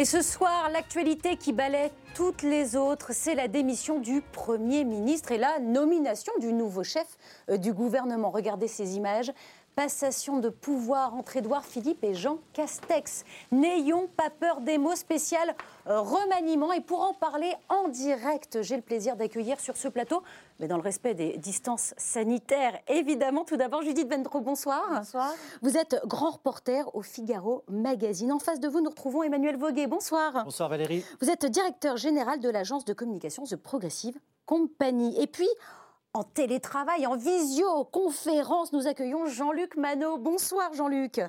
Et ce soir, l'actualité qui balaie toutes les autres, c'est la démission du Premier ministre et la nomination du nouveau chef euh, du gouvernement. Regardez ces images passation de pouvoir entre Édouard Philippe et Jean Castex. N'ayons pas peur des mots spécial remaniement. Et pour en parler en direct, j'ai le plaisir d'accueillir sur ce plateau, mais dans le respect des distances sanitaires, évidemment. Tout d'abord, Judith Vendro, bonsoir. Bonsoir. Vous êtes grand reporter au Figaro Magazine. En face de vous, nous retrouvons Emmanuel Voguet. Bonsoir. Bonsoir Valérie. Vous êtes directeur général de l'agence de communication The Progressive Company. Et puis, en télétravail, en visioconférence. Nous accueillons Jean-Luc Manot. Bonsoir Jean-Luc.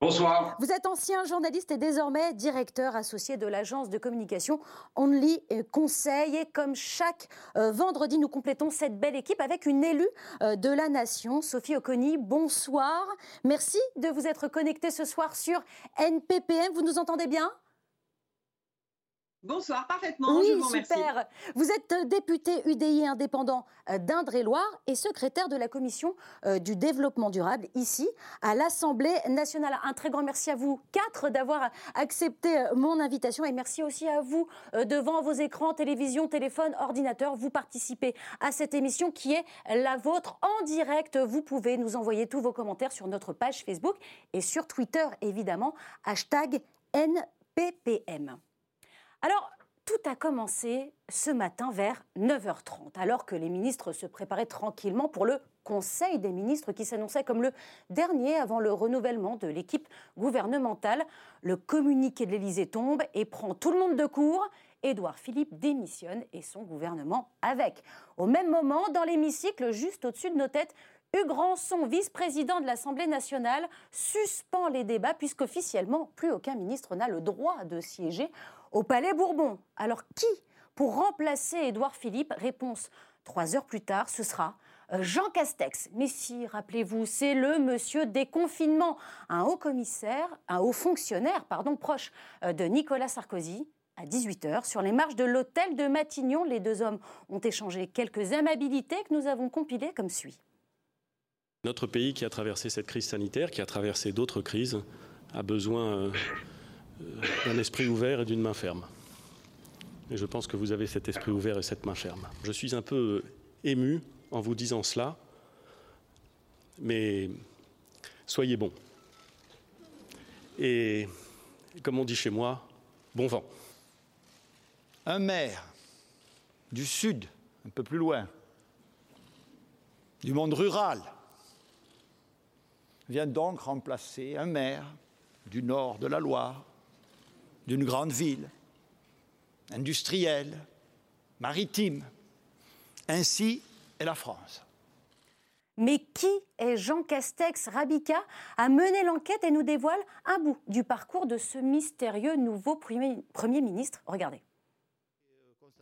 Bonsoir. Vous êtes ancien journaliste et désormais directeur associé de l'agence de communication Only Conseil. Et comme chaque euh, vendredi, nous complétons cette belle équipe avec une élue euh, de la nation, Sophie Oconi. Bonsoir. Merci de vous être connecté ce soir sur NPPM. Vous nous entendez bien? Bonsoir, parfaitement. Oui, je vous super. Vous êtes euh, député UDI indépendant euh, d'Indre-et-Loire et secrétaire de la commission euh, du développement durable ici à l'Assemblée nationale. Un très grand merci à vous quatre d'avoir accepté mon invitation et merci aussi à vous devant vos écrans, télévision, téléphone, ordinateur. Vous participez à cette émission qui est la vôtre en direct. Vous pouvez nous envoyer tous vos commentaires sur notre page Facebook et sur Twitter évidemment. Hashtag NPPM. Alors, tout a commencé ce matin vers 9h30, alors que les ministres se préparaient tranquillement pour le Conseil des ministres qui s'annonçait comme le dernier avant le renouvellement de l'équipe gouvernementale. Le communiqué de l'Élysée tombe et prend tout le monde de court. Édouard Philippe démissionne et son gouvernement avec. Au même moment, dans l'hémicycle, juste au-dessus de nos têtes, Hugues Ranson, vice-président de l'Assemblée nationale, suspend les débats puisqu'officiellement, plus aucun ministre n'a le droit de siéger au Palais Bourbon. Alors qui pour remplacer Édouard Philippe? Réponse trois heures plus tard, ce sera euh, Jean Castex. Mais si, rappelez-vous, c'est le monsieur déconfinement, un haut commissaire, un haut fonctionnaire, pardon, proche euh, de Nicolas Sarkozy. À 18h, sur les marches de l'hôtel de Matignon, les deux hommes ont échangé quelques amabilités que nous avons compilées comme suit. Notre pays qui a traversé cette crise sanitaire, qui a traversé d'autres crises, a besoin euh, d'un esprit ouvert et d'une main ferme. Et je pense que vous avez cet esprit ouvert et cette main ferme. Je suis un peu ému en vous disant cela, mais soyez bons. Et comme on dit chez moi, bon vent. Un maire du sud, un peu plus loin, du monde rural, vient donc remplacer un maire du nord de la Loire, d'une grande ville, industrielle, maritime. Ainsi est la France. Mais qui est Jean Castex Rabica a mené l'enquête et nous dévoile un bout du parcours de ce mystérieux nouveau Premier, premier ministre. Regardez.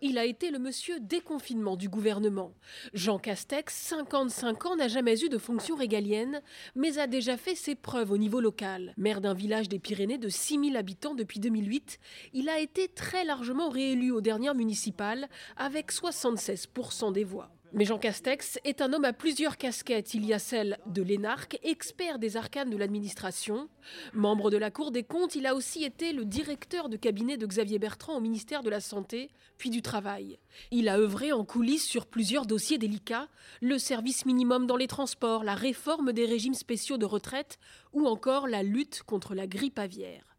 Il a été le monsieur déconfinement du gouvernement. Jean Castex, 55 ans, n'a jamais eu de fonction régalienne, mais a déjà fait ses preuves au niveau local. Maire d'un village des Pyrénées de 6000 habitants depuis 2008, il a été très largement réélu aux dernières municipales, avec 76% des voix. Mais Jean Castex est un homme à plusieurs casquettes. Il y a celle de l'énarque, expert des arcanes de l'administration. Membre de la Cour des comptes, il a aussi été le directeur de cabinet de Xavier Bertrand au ministère de la Santé, puis du Travail. Il a œuvré en coulisses sur plusieurs dossiers délicats, le service minimum dans les transports, la réforme des régimes spéciaux de retraite ou encore la lutte contre la grippe aviaire.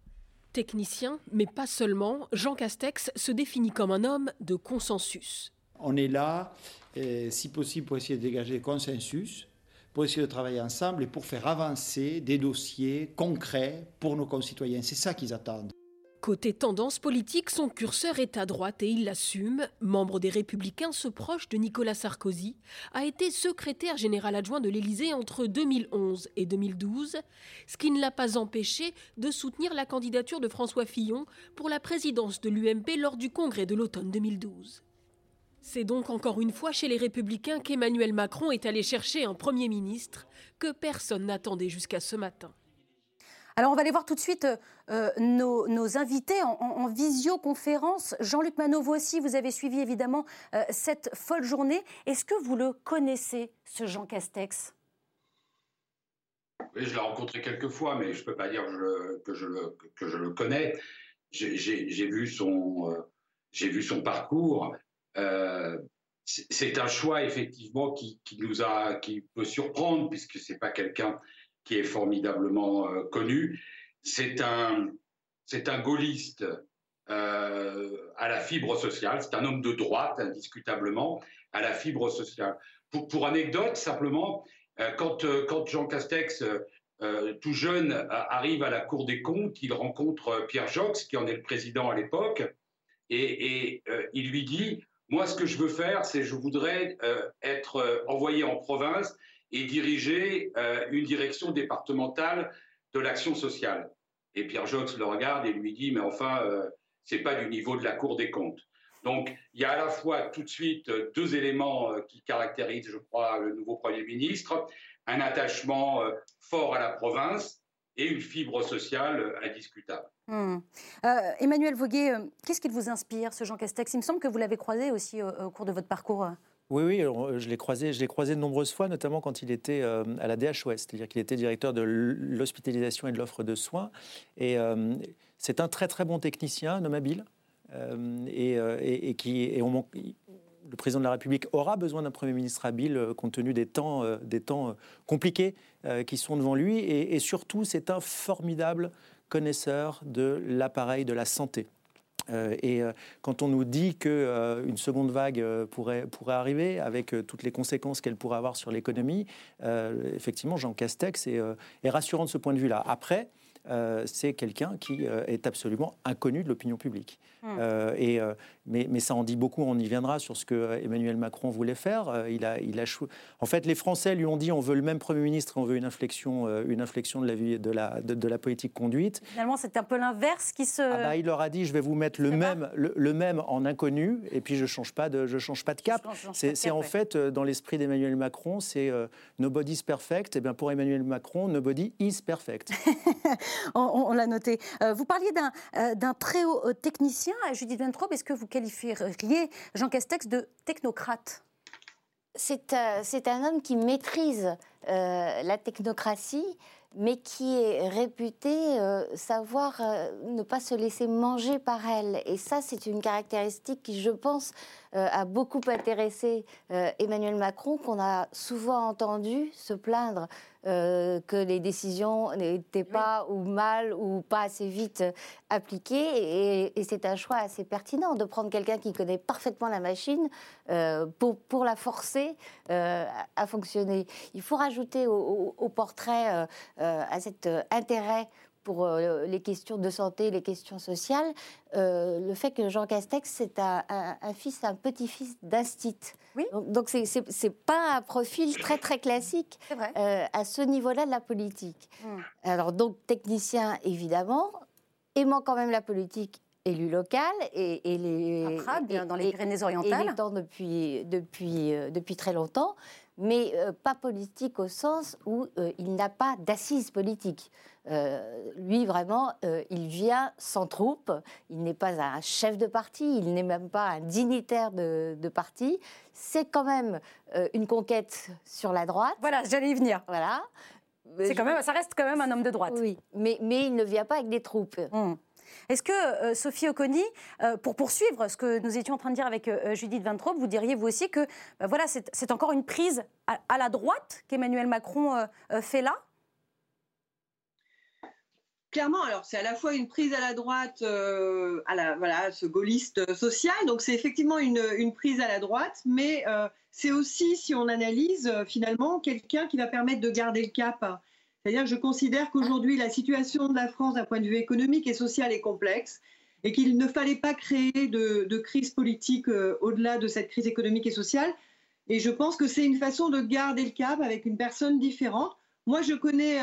Technicien, mais pas seulement, Jean Castex se définit comme un homme de consensus. On est là si possible pour essayer de dégager consensus, pour essayer de travailler ensemble et pour faire avancer des dossiers concrets pour nos concitoyens. C'est ça qu'ils attendent. Côté tendance politique, son curseur est à droite et il l'assume. Membre des Républicains, ce proche de Nicolas Sarkozy a été secrétaire général adjoint de l'Élysée entre 2011 et 2012, ce qui ne l'a pas empêché de soutenir la candidature de François Fillon pour la présidence de l'UMP lors du congrès de l'automne 2012. C'est donc encore une fois chez les républicains qu'Emmanuel Macron est allé chercher un Premier ministre que personne n'attendait jusqu'à ce matin. Alors on va aller voir tout de suite euh, nos, invités en, visioconférence. Jean-Luc Manot, vous aussi, vous avez suivi évidemment euh, cette folle journée. Est-ce que vous le connaissez, ce Jean Castex? Oui, je l'ai rencontré quelques fois, mais je ne peux pas dire que je, le, que je le connais. j'ai vu son, j'ai vu son parcours. C'est un choix effectivement qui, nous a, qui peut surprendre puisque c'est pas quelqu'un qui est formidablement connu. C'est un, c'est un gaulliste euh, à la fibre sociale. C'est un homme de droite, indiscutablement, à la fibre sociale. Pour, anecdote, simplement, euh, quand, euh, quand, Jean Castex, tout jeune, arrive à la Cour des comptes, il rencontre Pierre Jox, qui en est le président à l'époque, et il lui dit, moi, ce que je veux faire, c'est je voudrais être envoyé en province et diriger une direction départementale de l'action sociale. Et Pierre Jox le regarde et lui dit, mais enfin, c'est pas du niveau de la Cour des comptes. Donc, il y a à la fois tout de suite deux éléments euh, qui caractérisent, je crois, le nouveau Premier ministre un attachement euh, fort à la province et une fibre sociale euh, indiscutable. Hmm. Emmanuel Voguet, qu'est-ce qui vous inspire, ce Jean Castex? Il me semble que vous l'avez croisé aussi au, cours de votre parcours. Oui, oui, je l'ai croisé, je l'ai croisé de nombreuses fois, notamment quand il était à la DHOS, c'est-à-dire qu'il était directeur de l'hospitalisation et de l'offre de soins. Et c'est un très très bon technicien, euh, euh, et, qui et on, le président de la République aura besoin d'un Premier ministre habile euh, compte tenu des temps, des temps compliqués qui sont devant lui. Et, surtout, c'est un formidable connaisseur de l'appareil de la santé. et quand on nous dit qu'une une seconde vague pourrait, pourrait arriver, avec toutes les conséquences qu'elle pourrait avoir sur l'économie, effectivement, Jean Castex est, est, rassurant de ce point de vue-là. Après, euh, c'est quelqu'un qui euh, est absolument inconnu de l'opinion publique. Hmm. Euh, et, mais, mais, ça en dit beaucoup, on y viendra sur ce que Emmanuel Macron voulait faire. il a, il a En fait, les Français lui ont dit on veut le même Premier ministre et on veut une inflexion, une inflexion de, la, vie, de, la, de, la politique conduite. Finalement, c'est un peu l'inverse qui se... Ah bah, il leur a dit je vais vous mettre le même, le, même en inconnu et puis je ne change, pas de, je change pas de cap. C'est en fait, dans l'esprit d'Emmanuel Macron, c'est nobody's perfect. Et bien pour Emmanuel Macron, nobody is perfect. on, l'a noté. Euh, vous parliez d'un euh, très haut euh, technicien, Judith Ventrobe. Est-ce que vous qualifieriez Jean Castex de technocrate? C'est un homme qui maîtrise la technocratie, mais qui est réputé savoir ne pas se laisser manger par elle. Et ça, c'est une caractéristique qui, je pense, a beaucoup intéressé Emmanuel Macron, qu'on a souvent entendu se plaindre euh, que les décisions n'étaient pas ou mal ou pas assez vite appliquées. Et, c'est un choix assez pertinent de prendre quelqu'un qui connaît parfaitement la machine euh, pour, pour la forcer euh, à fonctionner. Il faut rajouter au, au portrait, à cet intérêt pour euh, les questions de santé, les questions sociales, euh, le fait que Jean Castex, c'est un, fils, un petit-fils d'Astit. Oui. Donc, ce c'est pas un profil très, très classique euh, à ce niveau-là de la politique. Hmm. Alors, donc, technicien, évidemment, aimant quand même la politique élu local et, et les à dans les Pyrénées-Orientales depuis depuis depuis très longtemps mais pas politique au sens où il n'a pas d'assises politiques. Euh, lui, vraiment, euh, il vient sans troupe. Il n'est pas un chef de parti, il n'est même pas un dignitaire de, parti. C'est quand même euh, une conquête sur la droite. Voilà, j'allais y venir. Voilà. C'est quand même, ça reste quand même un homme de droite. Oui, mais, mais il ne vient pas avec des troupes. Hum. Est-ce que, Sophie Oconi, pour poursuivre ce que nous étions en train de dire avec Judith Vintraub, vous diriez vous aussi que bah, voilà, c'est encore une prise à, la droite qu'Emmanuel Macron fait là? Clairement, alors c'est à la fois une prise à la droite, euh, à la, voilà, ce gaulliste social, donc c'est effectivement une, prise à la droite, mais euh, c'est aussi, si on analyse, euh, finalement, quelqu'un qui va permettre de garder le cap. C'est-à-dire que je considère qu'aujourd'hui, la situation de la France d'un point de vue économique et social est complexe et qu'il ne fallait pas créer de, de crise politique au-delà de cette crise économique et sociale. Et je pense que c'est une façon de garder le cap avec une personne différente. Moi, je connais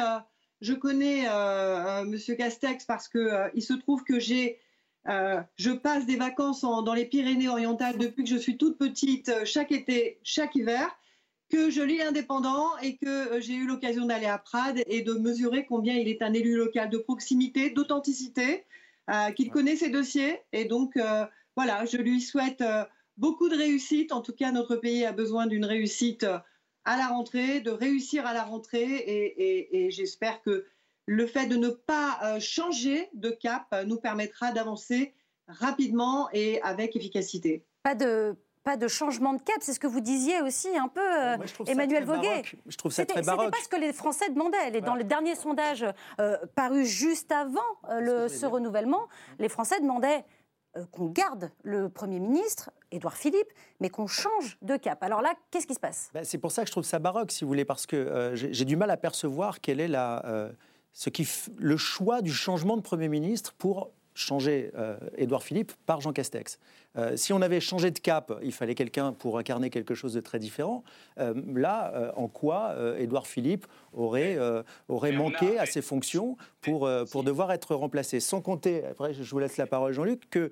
je connais euh, euh, Monsieur Castex parce que euh, il se trouve que j'ai, je passe des vacances dans les Pyrénées-Orientales depuis que je suis toute petite, chaque été, chaque hiver, que je lis indépendant et que j'ai eu l'occasion d'aller à Prades et de mesurer combien il est un élu local de proximité, d'authenticité, qu'il connaît ses dossiers. Et donc, voilà, je lui souhaite beaucoup de réussite. En tout cas, notre pays a besoin d'une réussite à la rentrée, de réussir à la rentrée. Et, j'espère que le fait de ne pas changer de cap nous permettra d'avancer rapidement et avec efficacité. Pas de, pas de changement de cap. C'est ce que vous disiez aussi un peu, euh, Emmanuel Voguet. Je trouve ça très baroque. C'était pas ce que les Français demandaient. Dans le dernier sondage euh, paru juste avant euh, le, ce renouvellement, les Français demandaient qu'on garde le Premier ministre, Édouard Philippe, mais qu'on change de cap. Alors là, qu'est-ce qui se passe? Ben, C'est pour ça que je trouve ça baroque, si vous voulez, parce que j'ai du mal à percevoir quel est la, ce qui le choix du changement de Premier ministre pour changer euh, Édouard Philippe par Jean Castex. Euh, si on avait changé de cap, il fallait quelqu'un pour incarner quelque chose de très différent. Euh, là, en quoi Édouard Philippe aurait, aurait manqué à ses fonctions pour, pour devoir être remplacé? Sans compter, après je vous laisse la parole Jean-Luc, que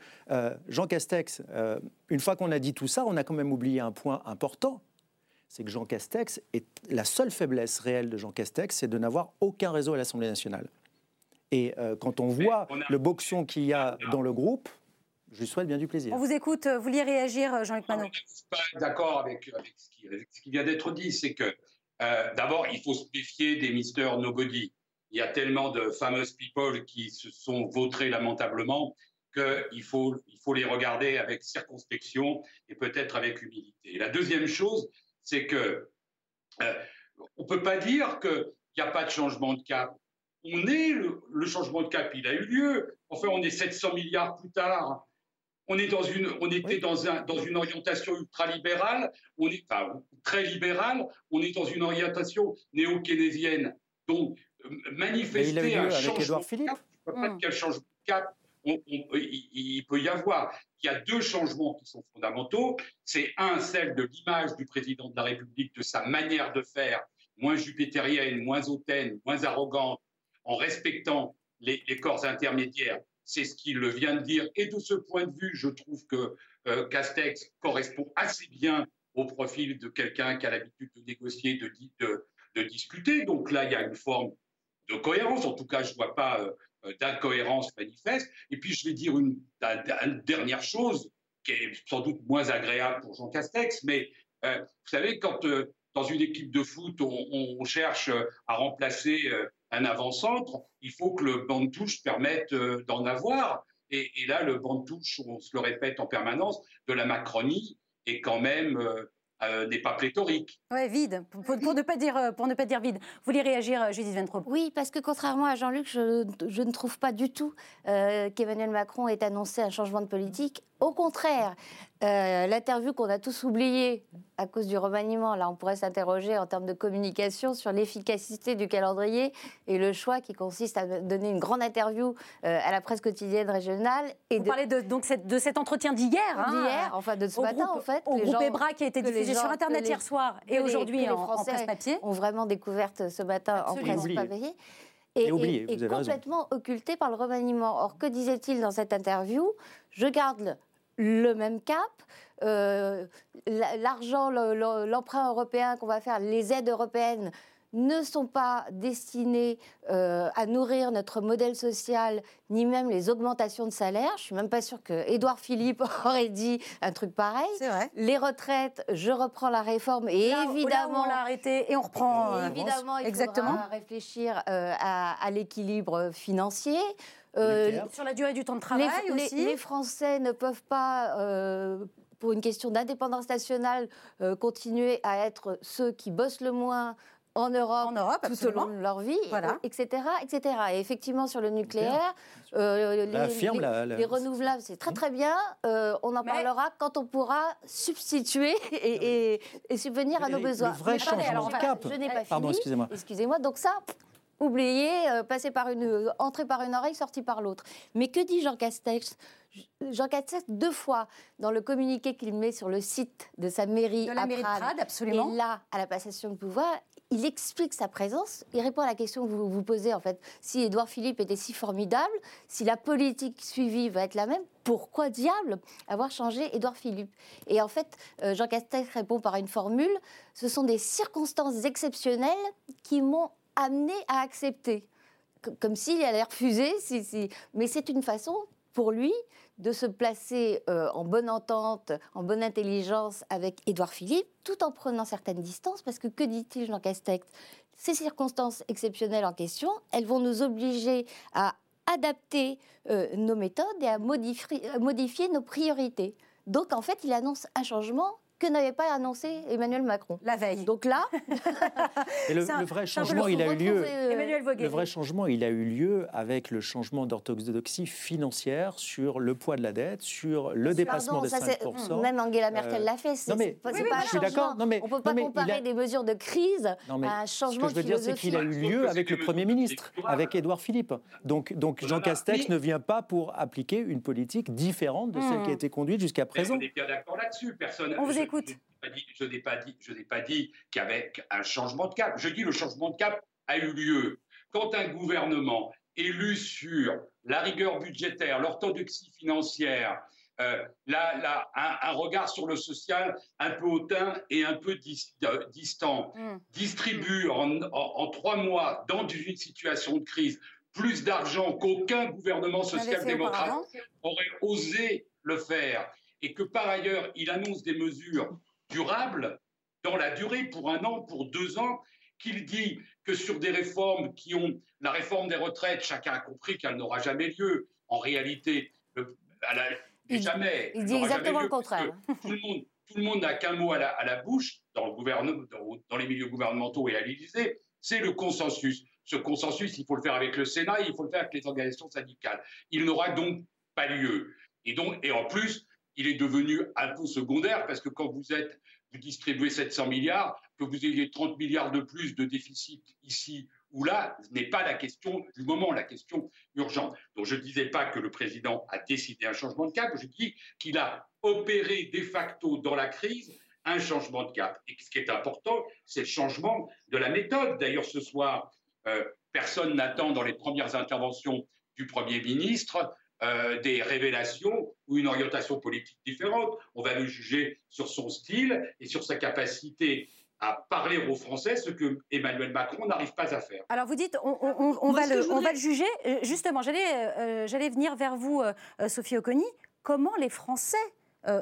Jean Castex, une fois qu'on a dit tout ça, on a quand même oublié un point important, c'est que Jean Castex, est, la seule faiblesse réelle de Jean Castex, c'est de n'avoir aucun réseau à l'Assemblée nationale. Et euh, quand on voit le boxon qu'il y a dans le groupe, je lui souhaite bien du plaisir. On vous écoute. Vous vouliez réagir, Jean-Luc Manon Je ne suis pas d'accord avec, ce, qui, vient d'être dit. C'est que, euh, d'abord, il faut se méfier des Mister Nobody. Il y a tellement de famous people qui se sont vautrés lamentablement qu'il faut, il faut les regarder avec circonspection et peut-être avec humilité. la deuxième chose, c'est que euh, on ne peut pas dire qu'il n'y a pas de changement de cap on est le, changement de cap, il a eu lieu. Enfin, on est 700 milliards plus tard. On est dans une, on était dans un, dans une orientation ultra-libérale. On est, enfin, très libérale. On est dans une orientation néo-keynésienne. Donc, manifester un changement de cap, pas changement de cap il, peut y avoir. Il y a deux changements qui sont fondamentaux. C'est un, celle de l'image du président de la République, de sa manière de faire, moins jupitérienne, moins hautaine, moins arrogante, en respectant les, corps intermédiaires. C'est ce qu'il vient de dire. Et de ce point de vue, je trouve que euh, Castex correspond assez bien au profil de quelqu'un qui a l'habitude de négocier, de, discuter. Donc là, il y a une forme de cohérence. En tout cas, je ne vois pas euh, d'incohérence manifeste. Et puis, je vais dire une, dernière chose qui est sans doute moins agréable pour Jean Castex, mais euh, vous savez, quand dans une équipe de foot, on, cherche à remplacer un avant-centre, il faut que le banc de touche permette euh, d'en avoir. Et, là, le banc de touche, on se le répète en permanence, de la Macronie est quand même euh, euh, n'est pas pléthorique. Oui, vide, pour, ne pas dire, euh, pour ne pas dire vide. Vous voulez réagir, euh, Judith Ventrop? Oui, parce que contrairement à Jean-Luc, je, je, ne trouve pas du tout qu'Emmanuel Macron ait annoncé un changement de politique. Au contraire, l'interview qu'on a tous oubliée à cause du remaniement, là on pourrait s'interroger en termes de communication sur l'efficacité du calendrier et le choix qui consiste à donner une grande interview à la presse quotidienne régionale. Et Vous parlez de, donc de cet entretien d'hier hein, D'hier, enfin de ce matin en fait. Au groupe EBRA qui a été diffusé sur Internet hier soir et aujourd'hui en, en, presse papier. ont vraiment découvert ce matin en presse papier. Et, et, complètement occulté par le remaniement. Or, que disait-il dans cette interview? Je garde le même cap. Euh, l'argent, l'emprunt européen qu'on va faire, les aides européennes ne sont pas destinés euh, à nourrir notre modèle social, ni même les augmentations de salaire. Je suis même pas sûre que Édouard Philippe aurait dit un truc pareil. Vrai. Les retraites, je reprends la réforme et évidemment on l'a arrêté et on reprend. Euh, évidemment, il Exactement. réfléchir euh, à, l'équilibre financier. Sur la durée du temps de travail les, aussi. Les, Français ne peuvent pas pour une question d'indépendance nationale, continuer à être ceux qui bossent le moins en Europe, tout au long de leur vie, etc., etc. Et effectivement, sur le nucléaire, euh, les, renouvelables, c'est très très bien. Euh, on en parlera quand on pourra substituer et, subvenir à nos besoins. Le vrai changement de cap. Je n'ai pas Pardon, excusez-moi. Excusez-moi. Donc ça, oubliez, euh, passer par une, entrer par une oreille, sortir par l'autre. Mais que dit Jean Castex? Jean Castex, deux fois, dans le communiqué qu'il met sur le site de sa mairie, de la mairie de absolument. et là, à la passation de pouvoir, il explique sa présence, il répond à la question que vous vous posez en fait. Si Édouard Philippe était si formidable, si la politique suivie va être la même, pourquoi diable avoir changé Édouard Philippe? Et en fait, euh, Jean Castex répond par une formule ce sont des circonstances exceptionnelles qui m'ont amené à accepter. Comme s'il allait refuser, mais c'est une façon pour lui de se placer euh, en bonne entente, en bonne intelligence avec Édouard Philippe, tout en prenant certaines distances, parce que que dit-il Jean Castex? Ces circonstances exceptionnelles en question, elles vont nous obliger à adapter euh, nos méthodes et à modifier nos priorités. Donc en fait, il annonce un changement que n'avait pas annoncé Emmanuel Macron. La veille. Donc là, le, vrai changement, il a eu lieu. Euh, le vrai changement, il a eu lieu avec le changement d'orthodoxie financière sur le poids de la dette, sur le dépassement des 5 Même Angela Merkel l'a fait. Non mais, pas, je suis d'accord. On ne peut pas comparer des mesures de crise à un changement Ce que je veux dire, c'est qu'il a eu lieu avec le Premier ministre, avec Édouard Philippe. Donc, donc Jean Castex ne vient pas pour appliquer une politique différente de celle qui a hmm. été conduite jusqu'à présent. On est bien d'accord là-dessus. Personne. Écoute. Je n'ai pas dit, je n'ai pas dit qu'il y avait un changement de cap. Je dis le changement de cap a eu lieu quand un gouvernement élu sur la rigueur budgétaire, l'orthodoxie financière, euh, un, regard sur le social un peu hautain et un peu euh, distant, mm. distribue en, trois mois, dans une situation de crise, plus d'argent qu'aucun gouvernement social-démocrate aurait osé le faire et que par ailleurs, il annonce des mesures durables dans la durée, pour un an, pour deux ans, qu'il dit que sur des réformes qui ont la réforme des retraites, chacun a compris qu'elle n'aura jamais lieu. En réalité, elle a, jamais. Il dit exactement le contraire. Tout le monde, n'a qu'un mot à la, bouche dans, le gouvernement, dans, les milieux gouvernementaux et à l'Élysée, c'est le consensus. Ce consensus, il faut le faire avec le Sénat, il faut le faire avec les organisations syndicales. Il n'aura donc pas lieu. Et donc, et en plus, il est devenu un peu secondaire parce que quand vous êtes, vous distribuez 700 milliards, que vous ayez 30 milliards de plus de déficit ici ou là, ce n'est pas la question du moment, la question urgente. Donc je ne disais pas que le président a décidé un changement de cap, je dis qu'il a opéré de facto dans la crise un changement de cap. Et ce qui est important, c'est le changement de la méthode. D'ailleurs, ce soir, euh, personne n'attend dans les premières interventions du Premier ministre euh, des révélations ou une orientation politique différente. On va le juger sur son style et sur sa capacité à parler aux Français, ce que Emmanuel Macron n'arrive pas à faire. Alors vous dites, on, va, le, on va, le, juger. Euh, justement, euh, j'allais venir vers vous, Sophie Oconi. Comment les Français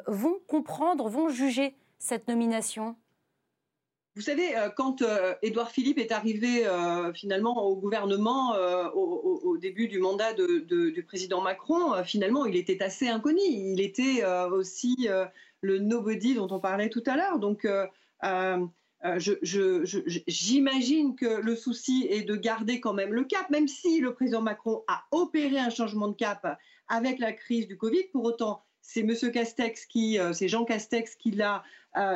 vont comprendre, vont juger cette nomination? Vous savez, euh, quand euh, Édouard Philippe est arrivé euh, finalement au gouvernement au, début du mandat du président Macron, finalement, il était assez inconnu. Il était aussi le nobody dont on parlait tout à l'heure. Donc, j'imagine que le souci est de garder quand même le cap, même si le président Macron a opéré un changement de cap avec la crise du Covid. Pour autant, c'est M. Castex qui, c'est Jean Castex qui l'a,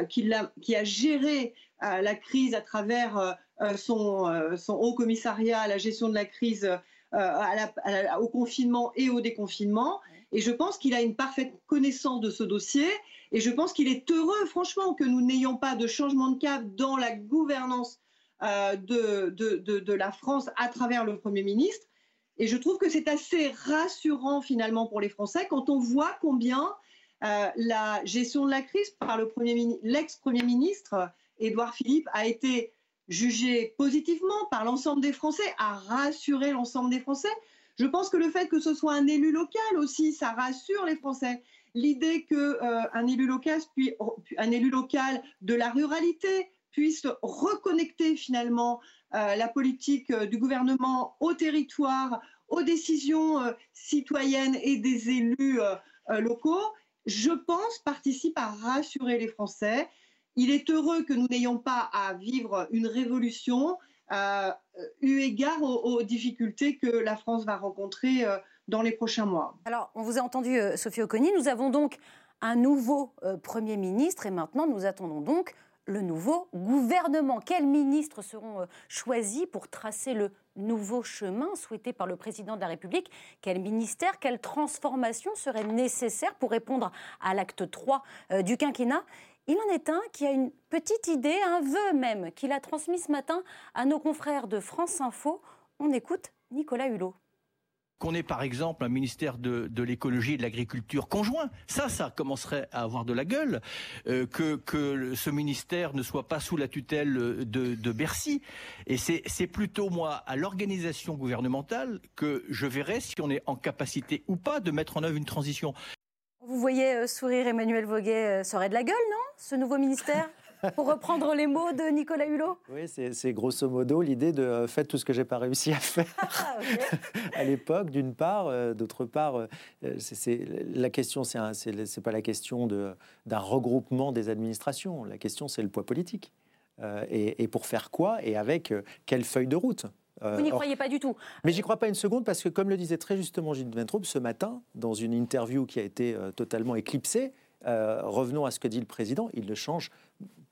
qui, qui a géré la crise à travers euh, euh, son, euh, son, haut commissariat à la gestion de la crise, au confinement et au déconfinement. Et je pense qu'il a une parfaite connaissance de ce dossier. Et je pense qu'il est heureux, franchement, que nous n'ayons pas de changement de cap dans la gouvernance de, de, de, la France à travers le Premier ministre. Et je trouve que c'est assez rassurant finalement pour les Français quand on voit combien la gestion de la crise par l'ex-premier ministre Édouard Philippe a été jugé positivement par l'ensemble des Français, a rassuré l'ensemble des Français. Je pense que le fait que ce soit un élu local aussi, ça rassure les Français. L'idée qu'un euh, élu local, un élu local de la ruralité puisse reconnecter finalement euh, la politique euh, du gouvernement au territoire, aux décisions citoyennes et des élus locaux, je pense participe à rassurer les Français. Il est heureux que nous n'ayons pas à vivre une révolution euh, eu égard aux, difficultés que la France va rencontrer euh, dans les prochains mois. Alors, on vous a entendu, euh, Sophie Oconi. Nous avons donc un nouveau Premier ministre et maintenant nous attendons donc le nouveau gouvernement. Quels ministres seront choisis pour tracer le nouveau chemin souhaité par le président de la République? Quel ministère, quelle transformation serait nécessaire pour répondre à l'acte 3 du quinquennat? Il en est un qui a une petite idée, un vœu même, qu'il a transmis ce matin à nos confrères de France Info. On écoute Nicolas Hulot qu'on ait par exemple un ministère de, l'écologie et de l'agriculture conjoint, ça, ça commencerait à avoir de la gueule, euh, que, ce ministère ne soit pas sous la tutelle de, de Bercy. Et c'est plutôt moi, à l'organisation gouvernementale, que je verrai si on est en capacité ou pas de mettre en œuvre une transition. Vous voyez euh, sourire Emmanuel Voguet, euh, ça aurait de la gueule, non Ce nouveau ministère Pour reprendre les mots de Nicolas Hulot? Oui, c'est grosso modo l'idée de euh, faire tout ce que j'ai pas réussi à faire ah, à l'époque, d'une part. Euh, d'autre part, euh, c'est la question, c'est pas la question d'un regroupement des administrations. La question, c'est le poids politique. Et, et, pour faire quoi Et avec quelle feuille de route? Vous n'y croyez pas du tout. Mais j'y crois pas une seconde parce que, comme le disait très justement Gilles Ventroup ce matin, dans une interview qui a été totalement éclipsée, revenons à ce que dit le président, il ne change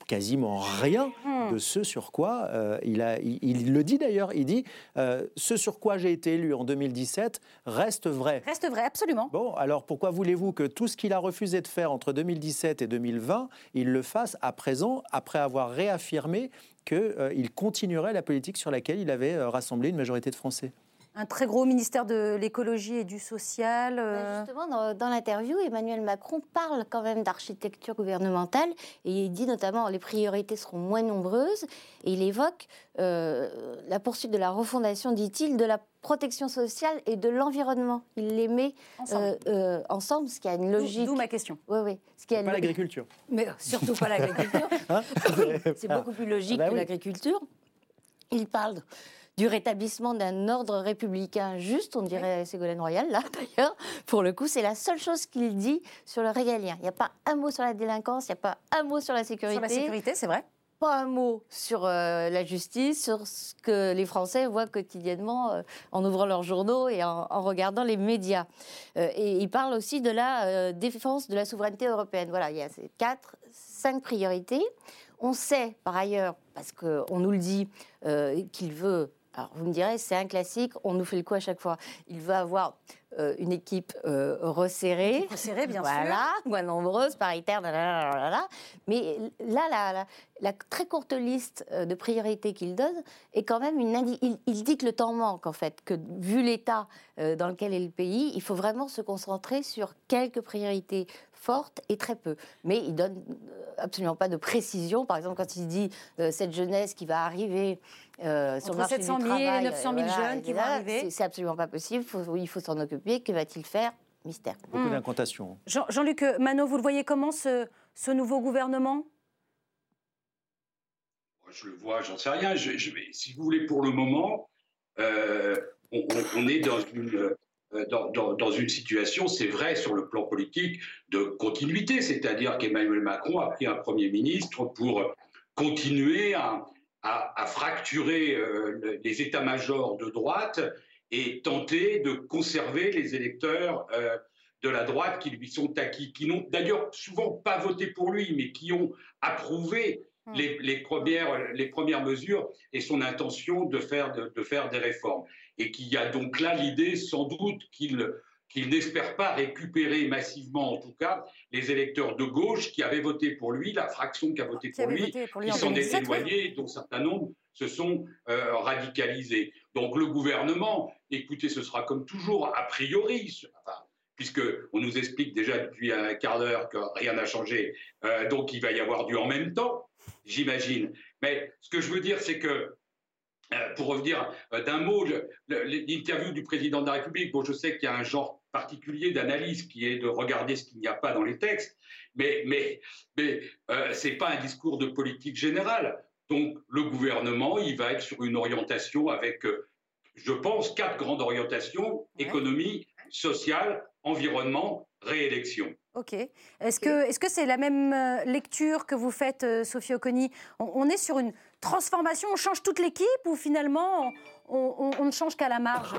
quasiment rien hmm. de ce sur quoi euh, il, a, il, le dit d'ailleurs, il dit euh, ce sur quoi j'ai été élu en 2017 reste vrai. Reste vrai, absolument. Bon, alors pourquoi voulez-vous que tout ce qu'il a refusé de faire entre 2017 et 2020, il le fasse à présent, après avoir réaffirmé qu'il euh, continuerait la politique sur laquelle il avait rassemblé une majorité de Français? Un très gros ministère de l'écologie et du social. Euh. Bah, justement, dans, l'interview, Emmanuel Macron parle quand même d'architecture gouvernementale et il dit notamment les priorités seront moins nombreuses et il évoque euh, la poursuite de la refondation, dit-il, de la protection sociale et de l'environnement. Il les met ensemble. Euh, ensemble, ce qui a une logique. D'où ma question. Oui, oui. Ce qui a pas l'agriculture. Mais surtout pas l'agriculture. Hein C'est beaucoup plus logique ah bah que l'agriculture. Il parle du rétablissement d'un ordre républicain juste, on dirait Ségolène Royal, là d'ailleurs. Pour le coup, c'est la seule chose qu'il dit sur le régalien. Il n'y a pas un mot sur la délinquance, il n'y a pas un mot sur la sécurité. Sur la sécurité, c'est vrai pas un mot sur euh, la justice, sur ce que les Français voient quotidiennement euh, en ouvrant leurs journaux et en, regardant les médias. Euh, et il parle aussi de la défense de la souveraineté européenne. Voilà, il y a ces quatre, cinq priorités. On sait par ailleurs, parce qu'on nous le dit, qu'il veut alors vous me direz, c'est un classique, on nous fait le coup à chaque fois. Il veut avoir une équipe euh, resserrée. Resserrée, bien sûr. Voilà, moins nombreuse, paritaire, mais là, la, très courte liste euh, de priorités qu'il donne est quand même une... Il, il, dit que le temps manque, en fait, que vu l'état dans lequel est le pays, il faut vraiment se concentrer sur quelques priorités fortes et très peu. Mais il donne absolument pas de précision. Par exemple, quand il dit cette jeunesse qui va arriver euh, sur Entre 700 000 et 900 000 jeunes qui vont arriver. C'est absolument pas possible. il faut s'en occuper. Que va-t-il faire? Mystère. Beaucoup hmm. d'incantations. Jean-Luc Manot, vous le voyez comment ce, ce nouveau gouvernement? Je le vois, j'en sais rien. Je, si vous voulez, pour le moment, euh, on, est dans une, euh, dans, dans, une situation, c'est vrai, sur le plan politique, de continuité. C'est-à-dire qu'Emmanuel Macron a pris un Premier ministre pour continuer à, à, fracturer euh, les états-majors de droite et tenter de conserver les électeurs euh, de la droite qui lui sont acquis, qui n'ont d'ailleurs souvent pas voté pour lui, mais qui ont approuvé hmm. les, premières, les premières mesures et son intention de faire, de faire des réformes. Et qu'il y a donc là l'idée, sans doute, qu'il qu'il n'espère pas récupérer massivement, en tout cas, les électeurs de gauche qui avaient voté pour lui, la fraction qui a voté pour, lui, qui s'en est éloigné, dont certains nombres se sont euh, radicalisés. Donc le gouvernement, écoutez, ce sera comme toujours, a priori, puisque on nous explique déjà depuis un quart d'heure que rien n'a changé, euh, donc il va y avoir du en même temps, j'imagine. Mais ce que je veux dire, c'est que euh, pour revenir d'un mot, l'interview du président de la République, bon, je sais qu'il y a un genre particulier d'analyse qui est de regarder ce qu'il n'y a pas dans les textes, mais, mais, mais euh, ce n'est pas un discours de politique générale. Donc le gouvernement, il va être sur une orientation avec, euh, je pense, quatre grandes orientations, économie, sociale, environnement, réélection. Ok. Est-ce que est-ce que c'est la même euh, lecture que vous faites, Sophie Oconi? On, est sur une transformation, on change toute l'équipe ou finalement on, on ne change qu'à la marge?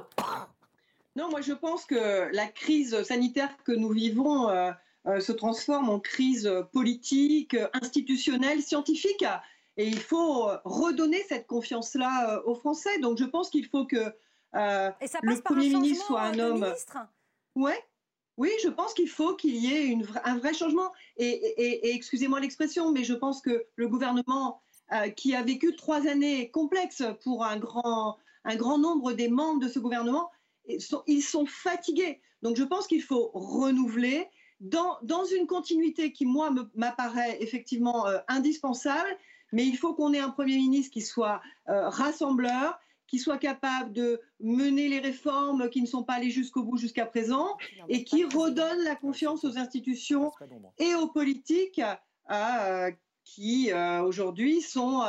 Non, moi je pense que la crise sanitaire que nous vivons euh, euh, se transforme en crise politique, institutionnelle, scientifique. Et il faut redonner cette confiance-là euh, aux Français. Donc je pense qu'il faut que le Premier ministre soit un homme. Ouais. Oui, je pense qu'il faut qu'il y ait une, un vrai changement. Et, excusez-moi l'expression, mais je pense que le gouvernement qui a vécu trois années complexes pour un grand, un grand nombre des membres de ce gouvernement ils sont fatigués. Donc je pense qu'il faut renouveler dans, dans, une continuité qui, moi, m'apparaît effectivement euh, indispensable, mais il faut qu'on ait un Premier ministre qui soit euh, rassembleur, qui soit capable de mener les réformes qui ne sont pas allées jusqu'au bout jusqu'à présent, et qui redonne la confiance aux institutions et aux politiques à, qui aujourd'hui sont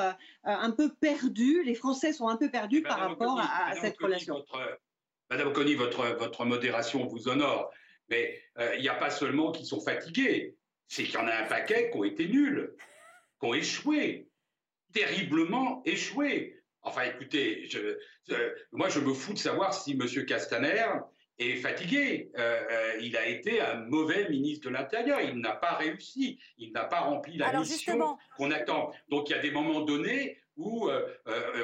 un peu perdus. Les Français sont un peu perdus par rapport à, cette relation. Madame Conny, votre, votre modération vous honore, mais il n'y a pas seulement qui sont fatigués, c'est qu'il y en a un paquet qui ont été nuls, qui ont échoué, terriblement échoué. Enfin, écoutez, je, moi, je me fous de savoir si M. Castaner est fatigué. Euh, euh, il a été un mauvais ministre de l'Intérieur. Il n'a pas réussi. Il n'a pas rempli la mission qu'on attend. Donc, il y a des moments donnés où, euh,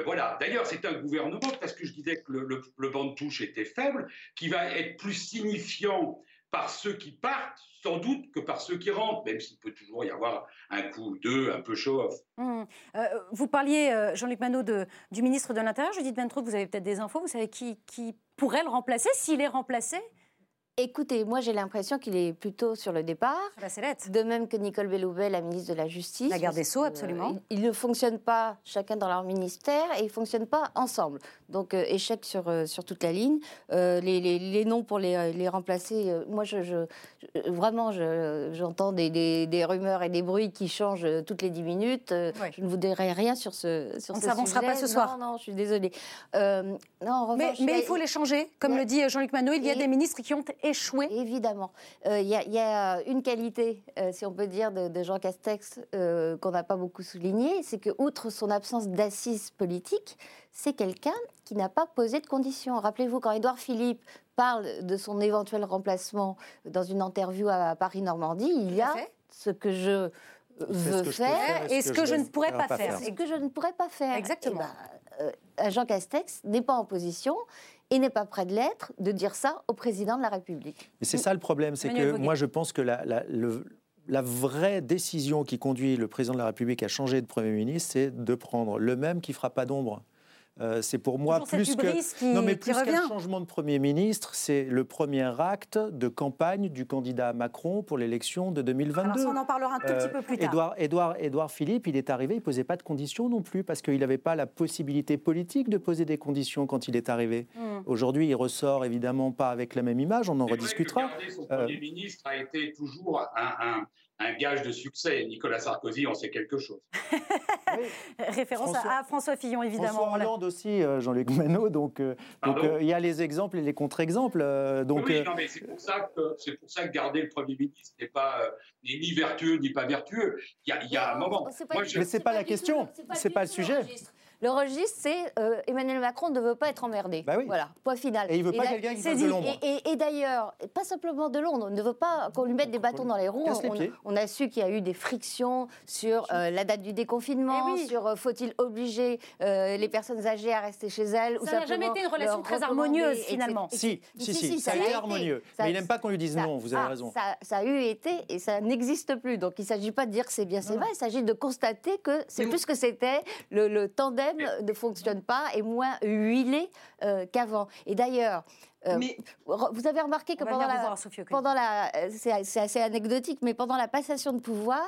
voilà. D'ailleurs, c'est un gouvernement, parce que je disais que le, le banc de touche était faible, qui va être plus signifiant par ceux qui partent, sans doute que par ceux qui rentrent, même s'il peut toujours y avoir un coup ou deux un peu show-off. Mmh. Euh, vous parliez, euh, Jean-Luc Manot, de, du ministre de l'Intérieur. Judith Ventroux, vous avez peut-être des infos. Vous savez qui, qui pourrait le remplacer, s'il est remplacé? Écoutez, moi j'ai l'impression qu'il est plutôt sur le départ. La sellette. De même que Nicole Belloubet, la ministre de la Justice. La garde des Sceaux, absolument. ils, ne fonctionnent pas chacun dans leur ministère et ils ne fonctionnent pas ensemble. Donc euh, échec sur, euh, sur toute la ligne. Euh, les, les, les, noms pour les, les remplacer, moi je, je, vraiment j'entends des, des, des, rumeurs et des bruits qui changent toutes les dix minutes. Je ne vous dirai rien sur ce, sur On ne s'avancera pas ce soir. Non, non, je suis désolée. non, mais, mais il faut les changer. Comme le dit Jean-Luc Manot, il y a des ministres qui ont échoué Évidemment. Euh, il y, a une qualité, euh, si on peut dire, de, Jean Castex euh, qu'on n'a pas beaucoup souligné, c'est que, outre son absence d'assises politiques, c'est quelqu'un qui n'a pas posé de conditions. Rappelez-vous, quand Édouard Philippe parle de son éventuel remplacement dans une interview à Paris-Normandie, il y a ce que je veux faire et ce que, je, ne pourrais pas, faire. Et que je ne pourrais pas faire. Exactement. Eh ben, Jean Castex n'est pas en position et n'est pas prêt de l'être, de dire ça au président de la République. Mais c'est ça le problème, c'est que moi je pense que la, la, vraie décision qui conduit le président de la République à changer de Premier ministre, c'est de prendre le même qui fera pas d'ombre. Euh, c'est pour moi plus que non mais plus qu'un changement de premier ministre, c'est le premier acte de campagne du candidat Macron pour l'élection de 2022. Alors, on en parlera un tout petit peu plus tard. Édouard, Édouard, Philippe, il est arrivé, il posait pas de conditions non plus parce qu'il n'avait pas la possibilité politique de poser des conditions quand il est arrivé. Hmm. Aujourd'hui, il ressort évidemment pas avec la même image, on en rediscutera. Vrai son euh, premier ministre a été toujours un un gage de succès. Nicolas Sarkozy en sait quelque chose. Référence à François Fillon, évidemment. François Hollande aussi, euh, Jean-Luc Manot. Donc, euh, euh, il y a les exemples et les contre-exemples. donc, oui, non, mais c'est pour, ça que, c'est pour ça que garder le Premier ministre n'est pas ni vertueux ni pas vertueux. Il y a, un moment. Mais ce n'est pas, la question. C'est pas, pas le sujet. Le registre, c'est euh, Emmanuel Macron ne veut pas être emmerdé. Bah voilà, point final. Et il veut pas quelqu'un qui fasse de l'ombre. Et, d'ailleurs, pas simplement de l'ombre, on ne veut pas qu'on lui mette des bâtons dans les roues. On, a su qu'il y a eu des frictions sur euh, la date du déconfinement, eh sur euh, faut-il obliger les personnes âgées à rester chez elles. Ça n'a jamais été une relation très harmonieuse, finalement. Si, si, si, ça, a été harmonieux. Mais il n'aime pas qu'on lui dise non, vous avez raison. Ça, a eu été et ça n'existe plus. Donc il ne s'agit pas de dire c'est bien, c'est vrai, il s'agit de constater que c'est plus que c'était le, tandem de fonctionnement pas et moins huilé euh, qu'avant. Et d'ailleurs, euh, vous avez remarqué que pendant la, pendant la, euh, c'est assez anecdotique, mais pendant la passation de pouvoir,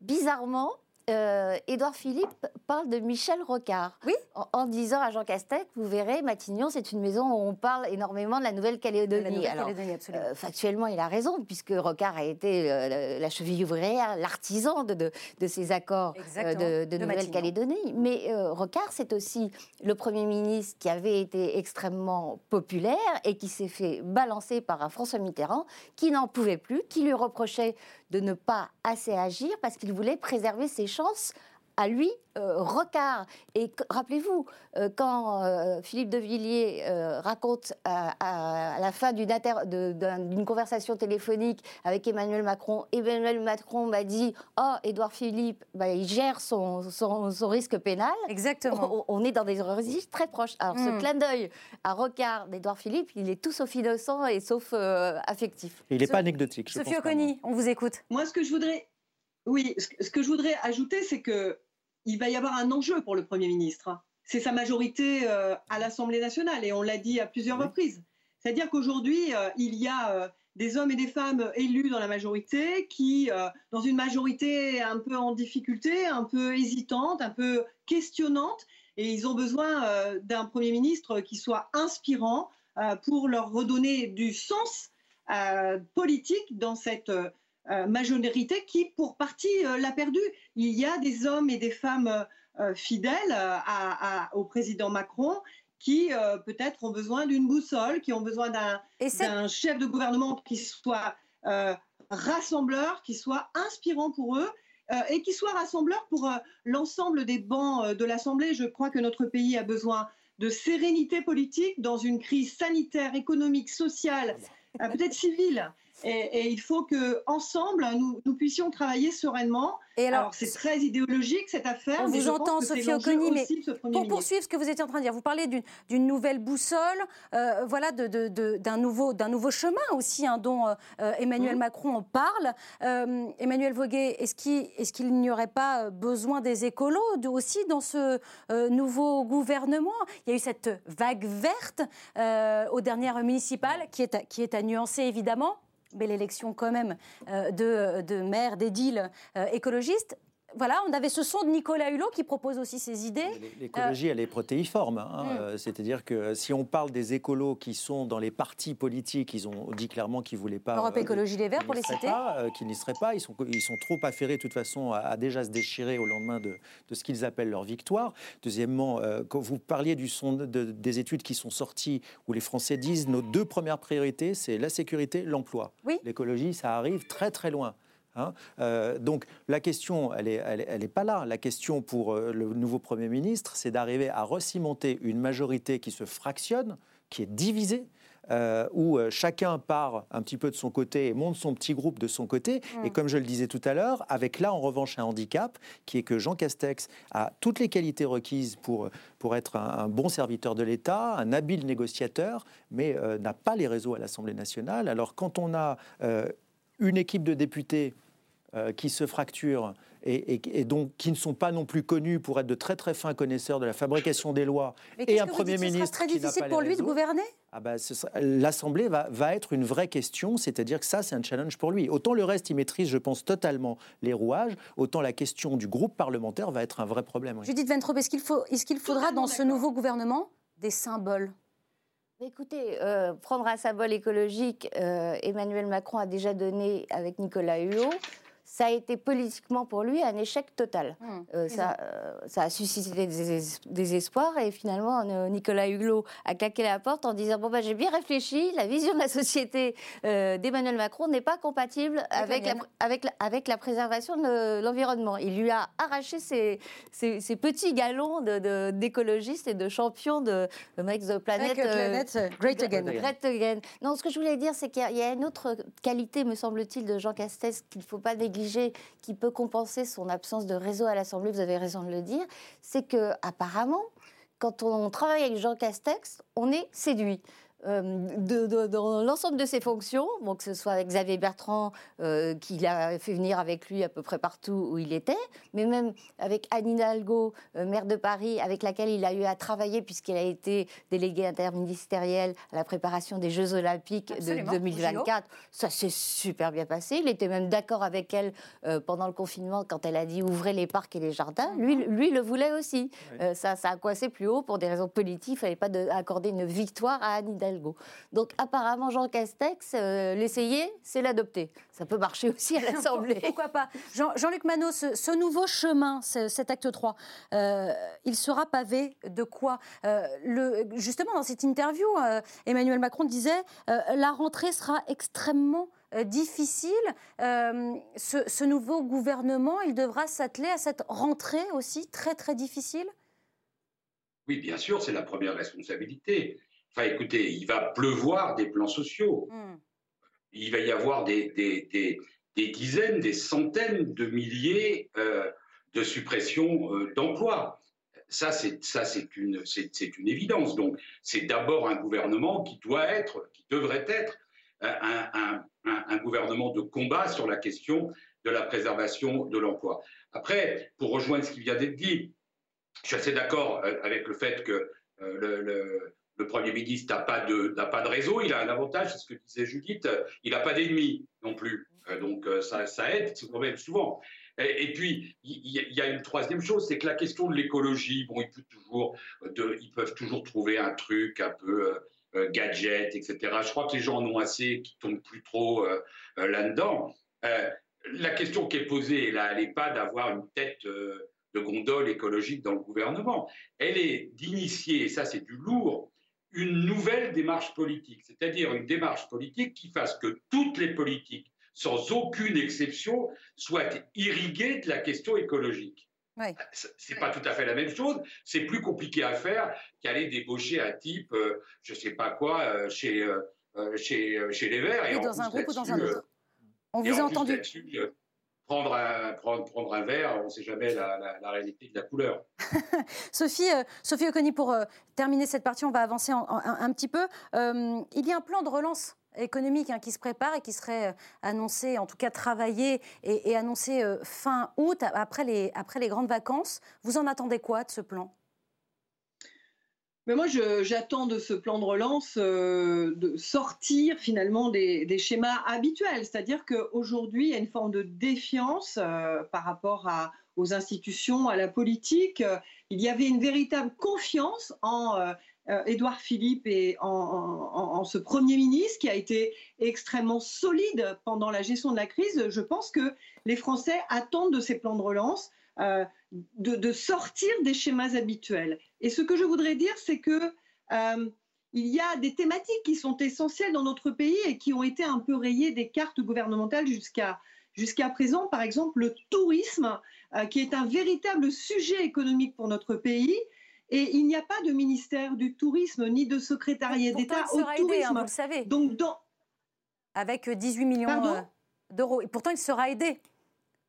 bizarrement, euh, Édouard Philippe parle de Michel Rocard. Oui. En, disant à Jean Castex, vous verrez, Matignon, c'est une maison où on parle énormément de la Nouvelle-Calédonie. Euh, factuellement, il a raison, puisque Rocard a été euh, la cheville ouvrière, l'artisan de, ces accords de, Nouvelle-Calédonie. Mais Rocard, c'est aussi le Premier ministre qui avait été extrêmement populaire et qui s'est fait balancer par un François Mitterrand qui n'en pouvait plus, qui lui reprochait de ne pas assez agir parce qu'il voulait préserver ses chances à lui, euh, Rocard. Et rappelez-vous, euh, quand euh, Philippe de Villiers raconte à, la fin d'une conversation téléphonique avec Emmanuel Macron, Emmanuel Macron m'a dit Oh, Édouard Philippe, bah, il gère son, son, risque pénal. Exactement. On, est dans des registres très proches. Alors, ce hmm. clin d'œil à Rocard d'Édouard Philippe, il est tout sauf innocent et sauf affectif. il n'est pas anecdotique. Sophie Oconi, on vous écoute. Moi, ce que je voudrais. Oui, ce que je voudrais ajouter, c'est que il va y avoir un enjeu pour le Premier ministre. C'est sa majorité euh, à l'Assemblée nationale, et on l'a dit à plusieurs reprises. C'est-à-dire qu'aujourd'hui, euh, il y a euh, des hommes et des femmes élus dans la majorité qui, dans une majorité un peu en difficulté, un peu hésitante, un peu questionnante, et ils ont besoin d'un Premier ministre qui soit inspirant pour leur redonner du sens politique dans cette majorité qui, pour partie, l'a perdu. Il y a des hommes et des femmes fidèles au président Macron qui peut-être ont besoin d'une boussole, qui ont besoin d'un chef de gouvernement qui soit rassembleur, qui soit inspirant pour eux euh, et qui soit rassembleur pour euh, l'ensemble des bancs euh, de l'Assemblée. Je crois que notre pays a besoin de sérénité politique dans une crise sanitaire, économique, sociale, peut-être civile. Et, il faut que ensemble nous, nous puissions travailler sereinement et alors, c'est très idéologique cette affaire. On vous entend, Sophie Oconi, mais pour poursuivre ce que vous étiez en train de dire, vous parlez d'une nouvelle boussole, euh, voilà, d'un nouveau, nouveau chemin aussi, hein, dont euh, Emmanuel mmh. Macron en parle. Euh, Emmanuel Voguet, est-ce qu'il n'y aurait pas besoin des écolos aussi dans ce nouveau gouvernement? Il y a eu cette vague verte aux dernières municipales qui est qui est à nuancer évidemment belle élection quand même euh, de, de maires, d'édiles euh, écologistes voilà, on avait ce son de Nicolas Hulot qui propose aussi ses idées. L'écologie, elle est protéiforme. Hein. Mm. Euh, c'est-à-dire que si on parle des écolos qui sont dans les partis politiques, ils ont dit clairement qu'ils ne voulaient pas. Europe Écologie Les Verts, pour les citer Qu'ils n'y seraient pas. Ils sont, ils sont trop affairés, de toute façon, à, déjà se déchirer au lendemain de, de ce qu'ils appellent leur victoire. Deuxièmement, quand vous parliez du son des études qui sont sorties où les Français disent nos deux premières priorités, c'est la sécurité, l'emploi. Oui. L'écologie, ça arrive très très loin. Hein. Euh, donc la question, elle n'est elle, est pas là. La question pour euh, le nouveau Premier ministre, c'est d'arriver à recimenter une majorité qui se fractionne, qui est divisée, euh, où chacun part un petit peu de son côté et monte son petit groupe de son côté. Mm. Et comme je le disais tout à l'heure, avec là en revanche un handicap, qui est que Jean Castex a toutes les qualités requises pour, pour être un, bon serviteur de l'État, un habile négociateur, mais n'a pas les réseaux à l'Assemblée nationale. Alors quand on a une équipe de députés euh, qui se fracturent et, donc qui ne sont pas non plus connus pour être de très très fins connaisseurs de la fabrication des lois et un Premier ministre. Ce sera très difficile pour lui de gouverner? Ah bah, L'Assemblée va, va, être une vraie question, c'est-à-dire que ça, c'est un challenge pour lui. Autant le reste, il maîtrise, je pense, totalement les rouages, autant la question du groupe parlementaire va être un vrai problème. Judith Ventrop, est-ce qu'il faut, est qu'il faudra dans ce nouveau gouvernement des symboles? Écoutez, euh, prendre un symbole écologique, euh, Emmanuel Macron a déjà donné avec Nicolas Hulot ça a été politiquement pour lui un échec total. Mmh, euh, ça, euh, ça, a suscité des, espoirs et finalement euh, Nicolas Hulot a claqué la porte en disant bon ben j'ai bien réfléchi, la vision de la société d'Emmanuel Macron n'est pas compatible avec la, avec, la, avec la préservation de l'environnement. Il lui a arraché ses, ses, petits galons d'écologistes de, et de champions de, Make the Planet, great, again. great Again. Non, ce que je voulais dire, c'est qu'il y, a une autre qualité, me semble-t-il, de Jean Castex qu'il ne faut pas négliger qui peut compenser son absence de réseau à l'Assemblée, vous avez raison de le dire, c'est que apparemment, quand on travaille avec Jean Castex, on est séduit. Euh, de, dans l'ensemble de ses fonctions, bon, que ce soit avec Xavier Bertrand, euh, qu'il a fait venir avec lui à peu près partout où il était, mais même avec Anne Hidalgo, euh, maire de Paris, avec laquelle il a eu à travailler puisqu'il a été délégué interministériel à la préparation des Jeux Olympiques de 2024. Ça s'est super bien passé. Il était même d'accord avec elle pendant le confinement quand elle a dit ouvrez les parcs et les jardins. Lui, mhm. lui le voulait aussi. ça, ça a coincé plus haut pour des raisons politiques. Il ne fallait pas accorder une victoire à Anne Hidalgo. Donc apparemment, Jean Castex, euh, l'essayer, c'est l'adopter. Ça peut marcher aussi à l'Assemblée. Pourquoi pas? Jean-Luc Manot, ce, nouveau chemin, cet acte 3, euh, il sera pavé de quoi? Euh, le, Justement, dans cette interview, Emmanuel Macron disait la rentrée sera extrêmement difficile. Ce, ce, nouveau gouvernement, il devra s'atteler à cette rentrée aussi très très difficile? Oui, bien sûr, c'est la première responsabilité. Enfin, écoutez, il va pleuvoir des plans sociaux. Hmm. Il va y avoir des, des, dizaines, des centaines de milliers euh, de suppressions euh, d'emplois. Ça, c'est ça, c'est une, c'est, une évidence. Donc, c'est d'abord un gouvernement qui doit être, qui devrait être euh, un, un, gouvernement de combat sur la question de la préservation de l'emploi. Après, pour rejoindre ce qui vient d'être dit, je suis assez d'accord avec le fait que le, le Premier ministre n'a pas, de, réseau, il a un avantage, c'est ce que disait Judith, il n'a pas d'ennemis non plus. Euh, donc euh, ça, ça aide, quand même souvent. Et, puis, il y, a une troisième chose, c'est que la question de l'écologie, bon, ils peuvent, toujours, trouver un truc un peu euh, gadget, etc. Je crois que les gens en ont assez, qui tombent plus trop là-dedans. la question qui est posée, elle n'est pas d'avoir une tête de gondole écologique dans le gouvernement. Elle est d'initier, et ça c'est du lourd, une nouvelle démarche politique, c'est-à-dire une démarche politique qui fasse que toutes les politiques, sans aucune exception, soient irriguées de la question écologique. Ouais. C'est pas tout à fait la même chose. C'est plus compliqué à faire qu'aller débaucher un type, euh, je sais pas quoi, euh, chez, euh, chez, chez les Verts. Et, dans un groupe ou dans un autre. On vous a entendu prendre un, prendre, prendre un verre, on ne sait jamais la, réalité de la couleur. Sophie, euh, Sophie Oconi, pour euh, terminer cette partie, on va avancer un, petit peu. Euh, il y a un plan de relance économique hein, qui se prépare et qui serait annoncé, en tout cas travaillé et, et annoncé fin août, après les, après les grandes vacances. Vous en attendez quoi de ce plan? Mais moi, j'attends de ce plan de relance euh, de sortir finalement des, schémas habituels. C'est-à-dire qu'aujourd'hui, il y a une forme de défiance euh, par rapport aux institutions, à la politique. Il y avait une véritable confiance en euh, Édouard Philippe et en, ce Premier ministre qui a été extrêmement solide pendant la gestion de la crise. Je pense que les Français attendent de ces plans de relance de, sortir des schémas habituels. Et ce que je voudrais dire, c'est que euh, il y a des thématiques qui sont essentielles dans notre pays et qui ont été un peu rayées des cartes gouvernementales jusqu'à jusqu'à présent. Par exemple, le tourisme, euh, qui est un véritable sujet économique pour notre pays. Et il n'y a pas de ministère du tourisme ni de secrétariat d'État au hein, tourisme. vous le savez. Donc, dans... Avec 18 millions euh, d'euros. Et pourtant, il sera aidé.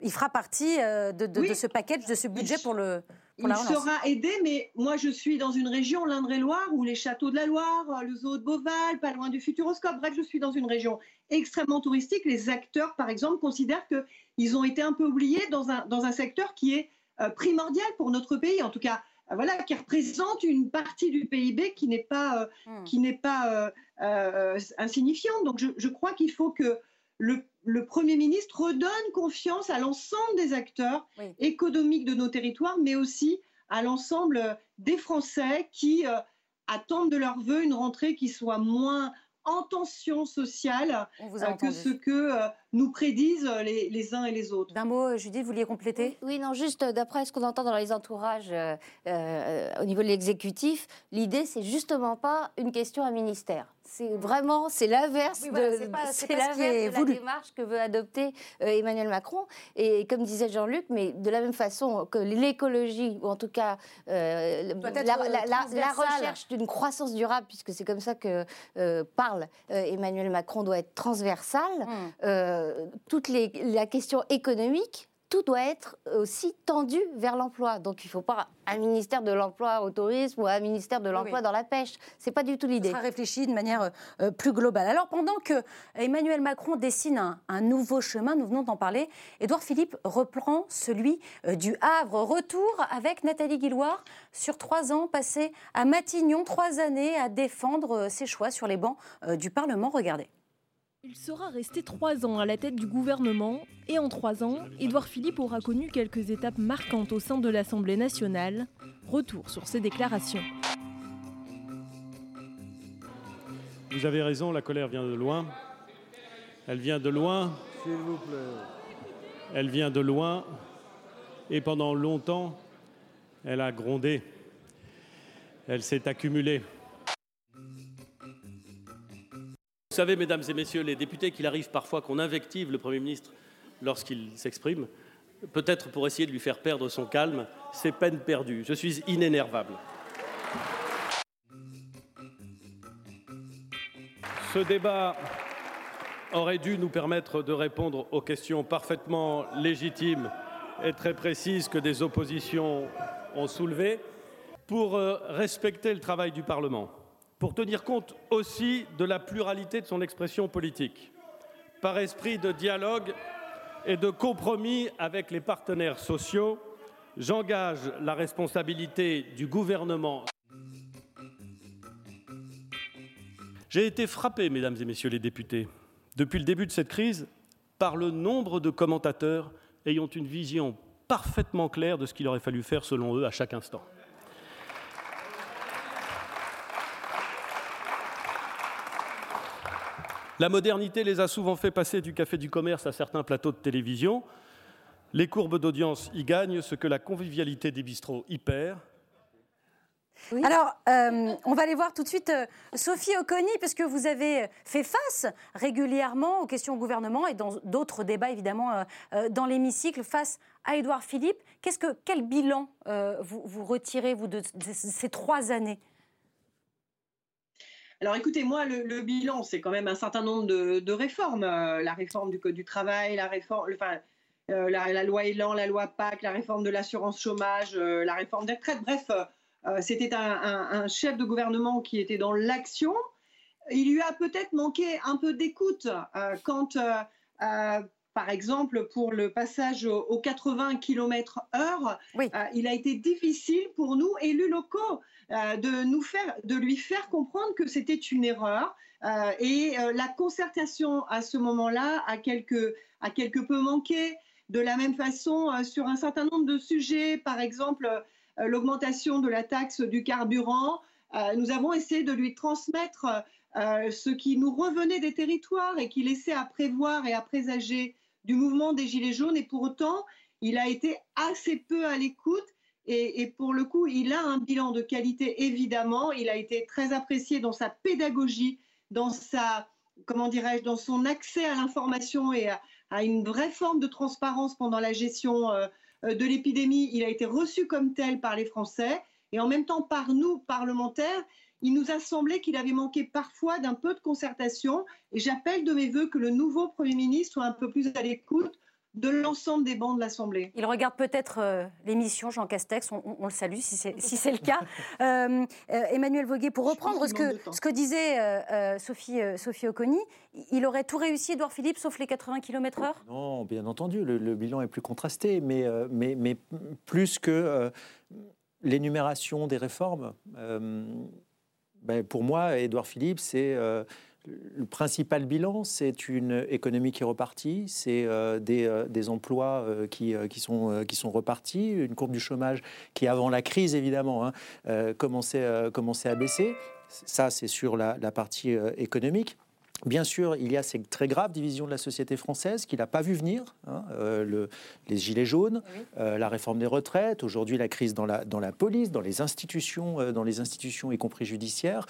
Il fera partie euh, de, ce package, de ce budget pour le. il sera aidé, mais moi je suis dans une région, l'Indre-et-Loire, où les châteaux de la Loire, euh, le zoo de Beauval, pas loin du Futuroscope, bref, je suis dans une région extrêmement touristique. Les acteurs, par exemple, considèrent qu'ils ont été un peu oubliés dans un, dans un secteur qui est euh, primordial pour notre pays, en tout cas, voilà, qui représente une partie du PIB qui n'est pas, hmm. qui n'est pas insignifiante. Donc je, je crois qu'il faut que le le Premier ministre redonne confiance à l'ensemble des acteurs économiques de nos territoires, mais aussi à l'ensemble des Français qui euh, attendent de leur vœu une rentrée qui soit moins en tension sociale euh, que ce que euh, nous prédisent les, uns et les autres. D'un mot, Judith, vous vouliez compléter? Oui, non, juste d'après ce qu'on entend dans les entourages au niveau de l'exécutif, l'idée, c'est justement pas une question à ministère c'est vraiment c'est l'inverse de, la démarche que veut adopter euh, Emmanuel Macron. Et comme disait Jean-Luc, mais de la même façon que l'écologie, ou en tout cas euh, la, recherche d'une croissance durable, puisque c'est comme ça que euh, parle Emmanuel Macron, doit être transversale, hum. toute les, la question économique tout doit être aussi tendu vers l'emploi. Donc il ne faut pas un ministère de l'emploi au tourisme ou un ministère de l'emploi dans la pêche. C'est pas du tout l'idée. Ça sera réfléchi de manière euh, euh, plus globale. Alors pendant que Emmanuel Macron dessine un, nouveau chemin, nous venons d'en parler, Édouard Philippe reprend celui euh, du Havre. Retour avec Nathalie Guilloire sur trois ans passés à Matignon, trois années à défendre ses choix sur les bancs du Parlement. Regardez. Il sera resté trois ans à la tête du gouvernement et en trois ans, Édouard Philippe aura connu quelques étapes marquantes au sein de l'Assemblée nationale. Retour sur ses déclarations. Vous avez raison, la colère vient de loin. Elle vient de loin. S'il vous plaît. Elle vient de loin. Et pendant longtemps, elle a grondé. Elle s'est accumulée. Vous savez, mesdames et messieurs les députés, qu'il arrive parfois qu'on invective le Premier ministre lorsqu'il s'exprime, peut-être pour essayer de lui faire perdre son calme, c'est peine perdue. Je suis inénervable. Ce débat aurait dû nous permettre de répondre aux questions parfaitement légitimes et très précises que des oppositions ont soulevées pour euh, respecter le travail du Parlement pour tenir compte aussi de la pluralité de son expression politique, par esprit de dialogue et de compromis avec les partenaires sociaux, j'engage la responsabilité du gouvernement. J'ai été frappé, mesdames et messieurs les députés, depuis le début de cette crise, par le nombre de commentateurs ayant une vision parfaitement claire de ce qu'il aurait fallu faire selon eux à chaque instant. La modernité les a souvent fait passer du café du commerce à certains plateaux de télévision. Les courbes d'audience y gagnent ce que la convivialité des bistrots y perd. Alors, euh, on va aller voir tout de suite euh, Sophie Oconi, parce que vous avez fait face régulièrement aux questions au gouvernement et dans d'autres débats, évidemment, euh, dans l'hémicycle, face à Édouard Philippe. Qu'est-ce que, quel bilan vous, vous, retirez, vous, de, ces trois années? Alors écoutez, moi, le, bilan, c'est quand même un certain nombre de, réformes. la réforme du Code du travail, la réforme, enfin, la, loi Elan, la loi PAC, la réforme de l'assurance chômage, la réforme des retraites. Bref, euh, c'était un, chef de gouvernement qui était dans l'action. Il lui a peut-être manqué un peu d'écoute euh, quand, euh, par exemple, pour le passage aux 80 km/h, il a été difficile pour nous, élus locaux, de, nous faire, de lui faire comprendre que c'était une erreur. et la concertation à ce moment-là a quelque, a quelque peu manqué. De la même façon, sur un certain nombre de sujets, par exemple, euh, l'augmentation de la taxe du carburant. Euh, nous avons essayé de lui transmettre euh, ce qui nous revenait des territoires et qui laissait à prévoir et à présager du mouvement des Gilets jaunes. Et pour autant, il a été assez peu à l'écoute. Et, pour le coup, il a un bilan de qualité, évidemment. Il a été très apprécié dans sa pédagogie, dans sa, comment dirais-je, dans son accès à l'information et à, une vraie forme de transparence pendant la gestion euh, de l'épidémie, il a été reçu comme tel par les Français et en même temps par nous, parlementaires. Il nous a semblé qu'il avait manqué parfois d'un peu de concertation et j'appelle de mes voeux que le nouveau Premier ministre soit un peu plus à l'écoute de l'ensemble des bancs de l'Assemblée. Il regarde peut-être euh, l'émission Jean Castex, on, le salue si c'est si le cas. Euh, euh, Emmanuel Voguet, pour reprendre ce que, ce que disait Sophie, Sophie Oconi, il aurait tout réussi, Edouard Philippe, sauf les 80 km/h Non, bien entendu, le, bilan est plus contrasté, mais, mais, mais plus que l'énumération des réformes. Ben pour moi, Édouard Philippe, c'est le principal bilan, c'est une économie qui est repartie, c'est euh, euh, des, emplois euh, qui, sont, repartis, une courbe du chômage qui, avant la crise évidemment, hein, commençait, à baisser. Ça, c'est sur la partie économique. Bien sûr, il y a cette très grave division de la société française qu'il n'a pas vu venir, hein, euh, les gilets jaunes, euh, la réforme des retraites, aujourd'hui la crise dans la, dans la police, dans les institutions, euh, dans les institutions y compris judiciaires.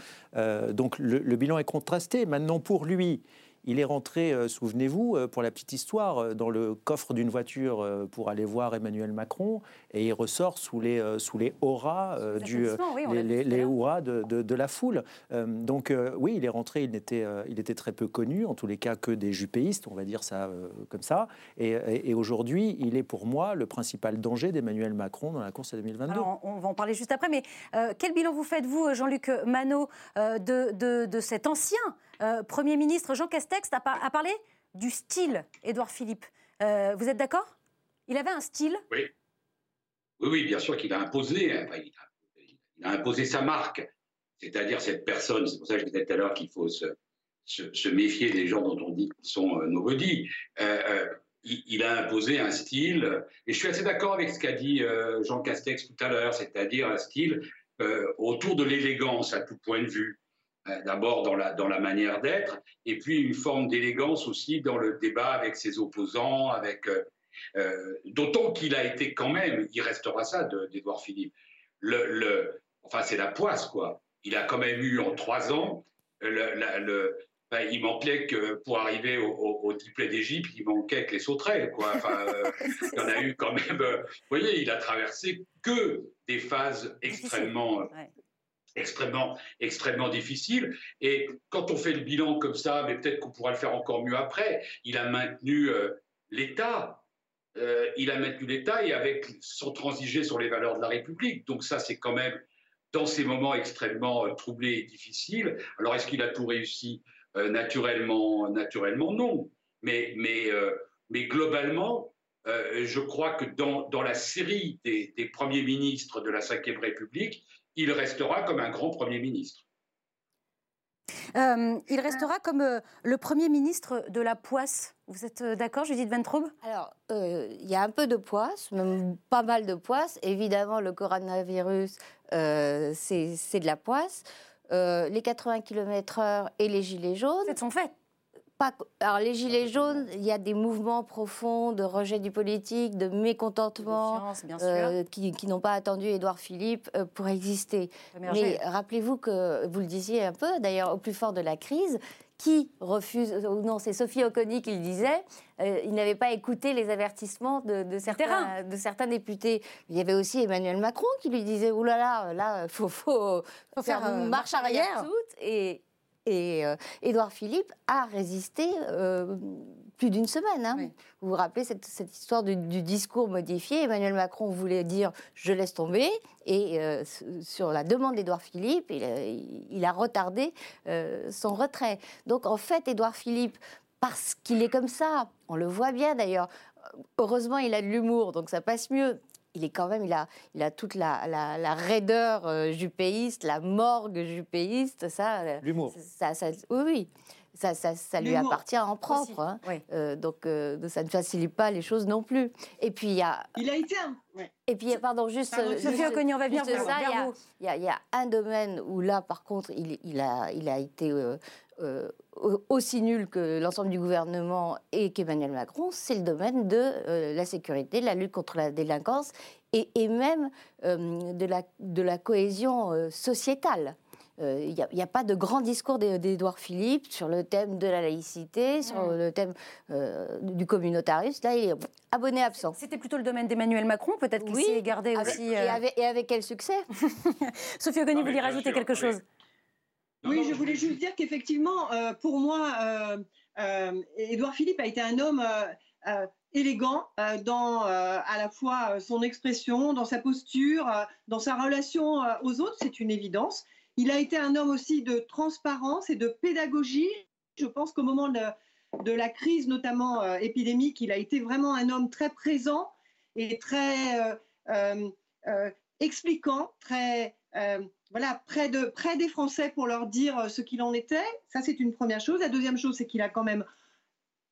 donc le, le, bilan est contrasté. Maintenant, pour lui, il est rentré, euh, souvenez-vous, euh, pour la petite histoire, euh, dans le coffre d'une voiture pour aller voir Emmanuel Macron, et il ressort sous les, sous les auras, du, les, les, de, de, la foule. donc oui, il est rentré, il était, il était très peu connu, en tous les cas que des jupéistes, on va dire ça comme ça. Et, aujourd'hui, il est pour moi le principal danger d'Emmanuel Macron dans la course à 2022. on va en parler juste après, mais quel bilan vous faites, vous, Jean-Luc Manot, de, de, de cet ancien euh, Premier ministre Jean Castex a, parlé du style Édouard Philippe. Euh, vous êtes d'accord? Il avait un style? Oui. Oui, bien sûr qu'il a imposé. Hein, il, a, imposé sa marque, c'est-à-dire cette personne. C'est pour ça que je disais tout à l'heure qu'il faut se, méfier des gens dont on dit qu'ils sont euh, nobody. il, a imposé un style, et je suis assez d'accord avec ce qu'a dit Jean Castex tout à l'heure, c'est-à-dire un style autour de l'élégance à tout point de vue. Euh, d'abord dans la, dans la manière d'être, et puis une forme d'élégance aussi dans le débat avec ses opposants, avec euh, euh, d'autant qu'il a été quand même, il restera ça d'Edouard Philippe. Le, le, enfin, c'est la poisse, quoi. Il a quand même eu en trois ans, le, ben, il manquait que pour arriver au, au, d'Égypte, il manquait que les sauterelles, quoi. Enfin, il en a eu quand même. vous voyez, il a traversé que des phases extrêmement extrêmement, extrêmement difficile. Et quand on fait le bilan comme ça, mais peut-être qu'on pourra le faire encore mieux après, il a maintenu euh, l'État. Euh, il a maintenu l'État et avec son transiger sur les valeurs de la République. Donc ça, c'est quand même dans ces moments extrêmement euh, troublés et difficiles. Alors est-ce qu'il a tout réussi? Naturellement, naturellement non. Mais, mais, mais globalement, je crois que dans, dans la série des, des premiers ministres de la Ve République, il restera comme un grand Premier ministre. Euh, il restera comme euh, le Premier ministre de la poisse. Vous êtes euh, d'accord, Judith Ventroub Alors, il y a un peu de poisse, même pas mal de poisse. Évidemment, le coronavirus, c'est de la poisse. les 80 km/h et les gilets jaunes. C'est son fait. Alors les Gilets jaunes, il y a des mouvements profonds de rejet du politique, de mécontentement, euh, qui, n'ont pas attendu Édouard Philippe euh, pour exister. Mais rappelez-vous que, vous le disiez un peu, d'ailleurs au plus fort de la crise, qui refuse, ou non, c'est Sophie Oconi qui le disait, euh, il n'avait pas écouté les avertissements de, certains, de certains députés. Il y avait aussi Emmanuel Macron qui lui disait, oulala, là, là, il faut, faut, faire, une marche arrière. Et, et euh, Édouard Philippe a résisté euh, plus d'une semaine. Hein. Vous vous rappelez cette, histoire du, discours modifié Emmanuel Macron voulait dire je laisse tomber et euh, sur la demande d'Édouard Philippe, il, a retardé son retrait. Donc en fait, Édouard Philippe, parce qu'il est comme ça, on le voit bien d'ailleurs, heureusement il a de l'humour, donc ça passe mieux il est quand même, il a, il a toute la, la, raideur euh, jupéiste, la morgue jupéiste, ça. Euh, L'humour. Ça, ça, oui, oui. Ça, ça, ça lui appartient en propre. Hein. Euh, donc, ça ne facilite pas les choses non plus. Et puis, il y a. Il a été un. Et puis, pardon, juste. Pardon, Sophie Oconi, on va venir ça, il y, a, il y, a un domaine où là, par contre, il, il, a, il a été euh, aussi nul que l'ensemble du gouvernement et qu'Emmanuel Macron, c'est le domaine de euh, la sécurité, de la lutte contre la délinquance et, même euh, de, la, de la cohésion sociétale. Il n'y a, pas de grand discours d'Édouard Philippe sur le thème de la laïcité, sur le thème du communautarisme. Là, il est abonné absent. C'était plutôt le domaine d'Emmanuel Macron, peut-être qu'il s'est gardé aussi. Et, avec, et, avec, quel succès? Sophie Ogoni, vous voulez rajouter quelque chose? Oui, je voulais juste dire qu'effectivement, euh, pour moi, euh, euh, Édouard Philippe a été un homme élégant dans à la fois son expression, dans sa posture, dans sa relation aux autres, c'est une évidence. Il a été un homme aussi de transparence et de pédagogie. Je pense qu'au moment de, de, la crise, notamment épidémique, il a été vraiment un homme très présent et très expliquant, très voilà, près, de, près des Français pour leur dire euh, ce qu'il en était. Ça, c'est une première chose. La deuxième chose, c'est qu'il a quand même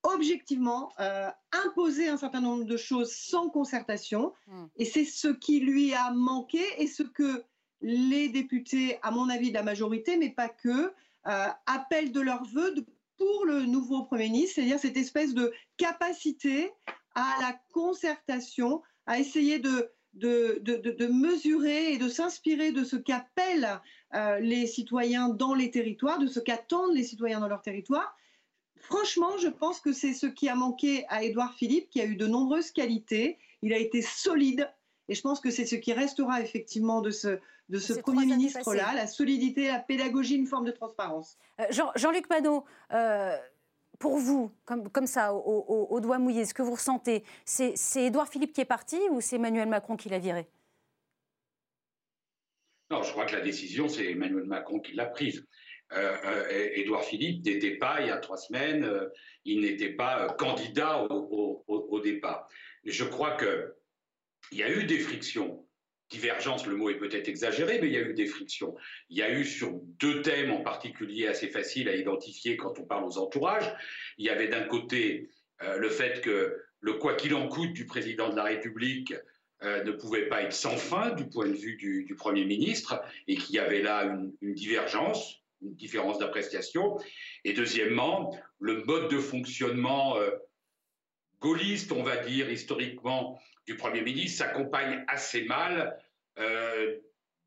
objectivement euh, imposé un certain nombre de choses sans concertation. Hmm. Et c'est ce qui lui a manqué et ce que les députés, à mon avis, de la majorité, mais pas que, euh, appellent de leur vœu pour le nouveau Premier ministre, c'est-à-dire cette espèce de capacité à la concertation, à essayer de de, mesurer et de s'inspirer de ce qu'appellent euh, les citoyens dans les territoires, de ce qu'attendent les citoyens dans leur territoire. Franchement, je pense que c'est ce qui a manqué à Édouard Philippe, qui a eu de nombreuses qualités. Il a été solide, et je pense que c'est ce qui restera effectivement de ce, de ce Premier ministre-là, la solidité, la pédagogie, une forme de transparence. Euh, Jean-Luc Manot, euh, pour vous, comme, ça, au, doigt mouillé, ce que vous ressentez, c'est Édouard Philippe qui est parti ou c'est Emmanuel Macron qui l'a viré? Non, je crois que la décision, c'est Emmanuel Macron qui l'a prise. Euh, euh, Édouard Philippe n'était pas, il y a trois semaines, euh, il n'était pas candidat au, au, départ. Je crois qu'il y a eu des frictions divergence, le mot est peut-être exagéré, mais il y a eu des frictions. Il y a eu sur deux thèmes en particulier assez faciles à identifier quand on parle aux entourages. Il y avait d'un côté euh, le fait que le quoi qu'il en coûte du président de la République euh, ne pouvait pas être sans fin du point de vue du, Premier ministre et qu'il y avait là une, divergence, une différence d'appréciation. Et deuxièmement, le mode de fonctionnement euh, gaulliste, on va dire, historiquement, du Premier ministre s'accompagne assez mal euh,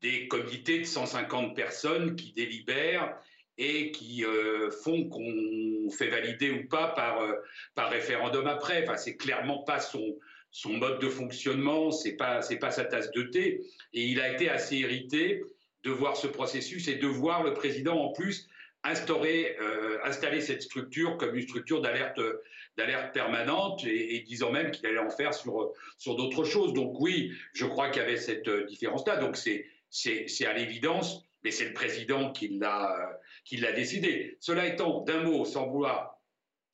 des comités de 150 personnes qui délibèrent et qui euh, font qu'on fait valider ou pas par, euh, par référendum après. Enfin, c'est clairement pas son, son mode de fonctionnement, c'est pas c'est pas sa tasse de thé. Et il a été assez irrité de voir ce processus et de voir le président en plus instaurer, installer cette structure comme une structure d'alerte permanente et, disant même qu'il allait en faire sur, d'autres choses. Donc oui, je crois qu'il y avait cette euh, différence-là. Donc c'est, à l'évidence, mais c'est le président qui l'a, qui l'a décidé. Cela étant, d'un mot, sans vouloir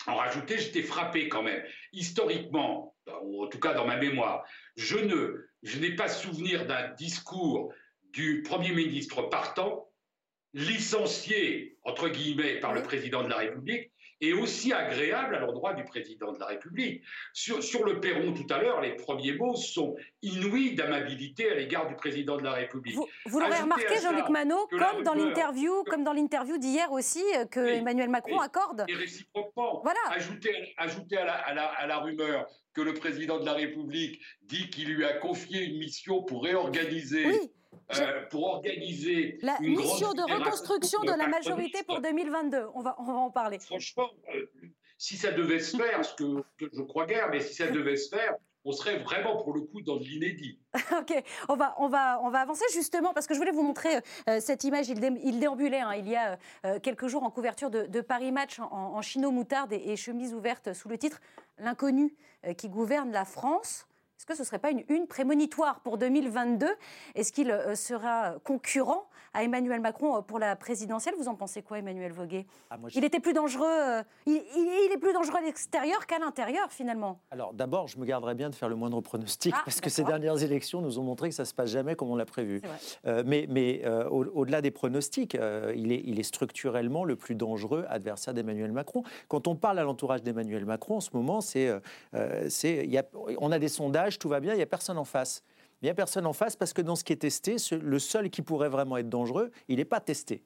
en rajouter, j'étais frappé quand même. Historiquement, ou en tout cas dans ma mémoire, je, ne, je n'ai pas souvenir d'un discours du Premier ministre partant licencié, entre guillemets, par le président de la République, et aussi agréable à l'endroit du président de la République. Sur, sur le perron tout à l'heure, les premiers mots sont inouïs d'amabilité à l'égard du président de la République. Vous, vous l'aurez remarqué, Jean-Luc Manot, comme dans l'interview, comme dans l'interview d'hier aussi euh, que Emmanuel Macron accorde. Et réciproquement. Voilà. Ajouter, ajouter à, la, à, la, à la rumeur que le président de la République dit qu'il lui a confié une mission pour réorganiser. Oui. Euh, pour organiser la une mission de reconstruction de la majorité pour 2022. On va, on va en parler. Franchement, euh, si ça devait se faire, ce que, que, je crois guère, mais si ça devait se faire, on serait vraiment pour le coup dans l'inédit. ok, on va, on, va, on va avancer justement parce que je voulais vous montrer euh, cette image. Il, dé, il déambulait hein, il y a quelques jours en couverture de, de Paris Match en, en chino moutarde et, et, chemise ouverte sous le titre L'inconnu qui gouverne la France. Est-ce que ce ne serait pas une une prémonitoire pour 2022 Est-ce qu'il euh, sera concurrent à Emmanuel Macron euh, pour la présidentielle? Vous en pensez quoi, Emmanuel Voguet ah, moi, je... Il était plus dangereux. Euh, il, il, est plus dangereux à l'extérieur qu'à l'intérieur, finalement. Alors, d'abord, je me garderais bien de faire le moindre pronostic ah, parce que ces dernières élections nous ont montré que ça se passe jamais comme on l'a prévu. Euh, mais, mais euh, au-delà des pronostics, il, est, il est structurellement le plus dangereux adversaire d'Emmanuel Macron. Quand on parle à l'entourage d'Emmanuel Macron, en ce moment, c'est, on a des sondages, tout va bien, il n'y a personne en face. Il n'y a personne en face parce que dans ce qui est testé, le seul qui pourrait vraiment être dangereux, il n'est pas testé.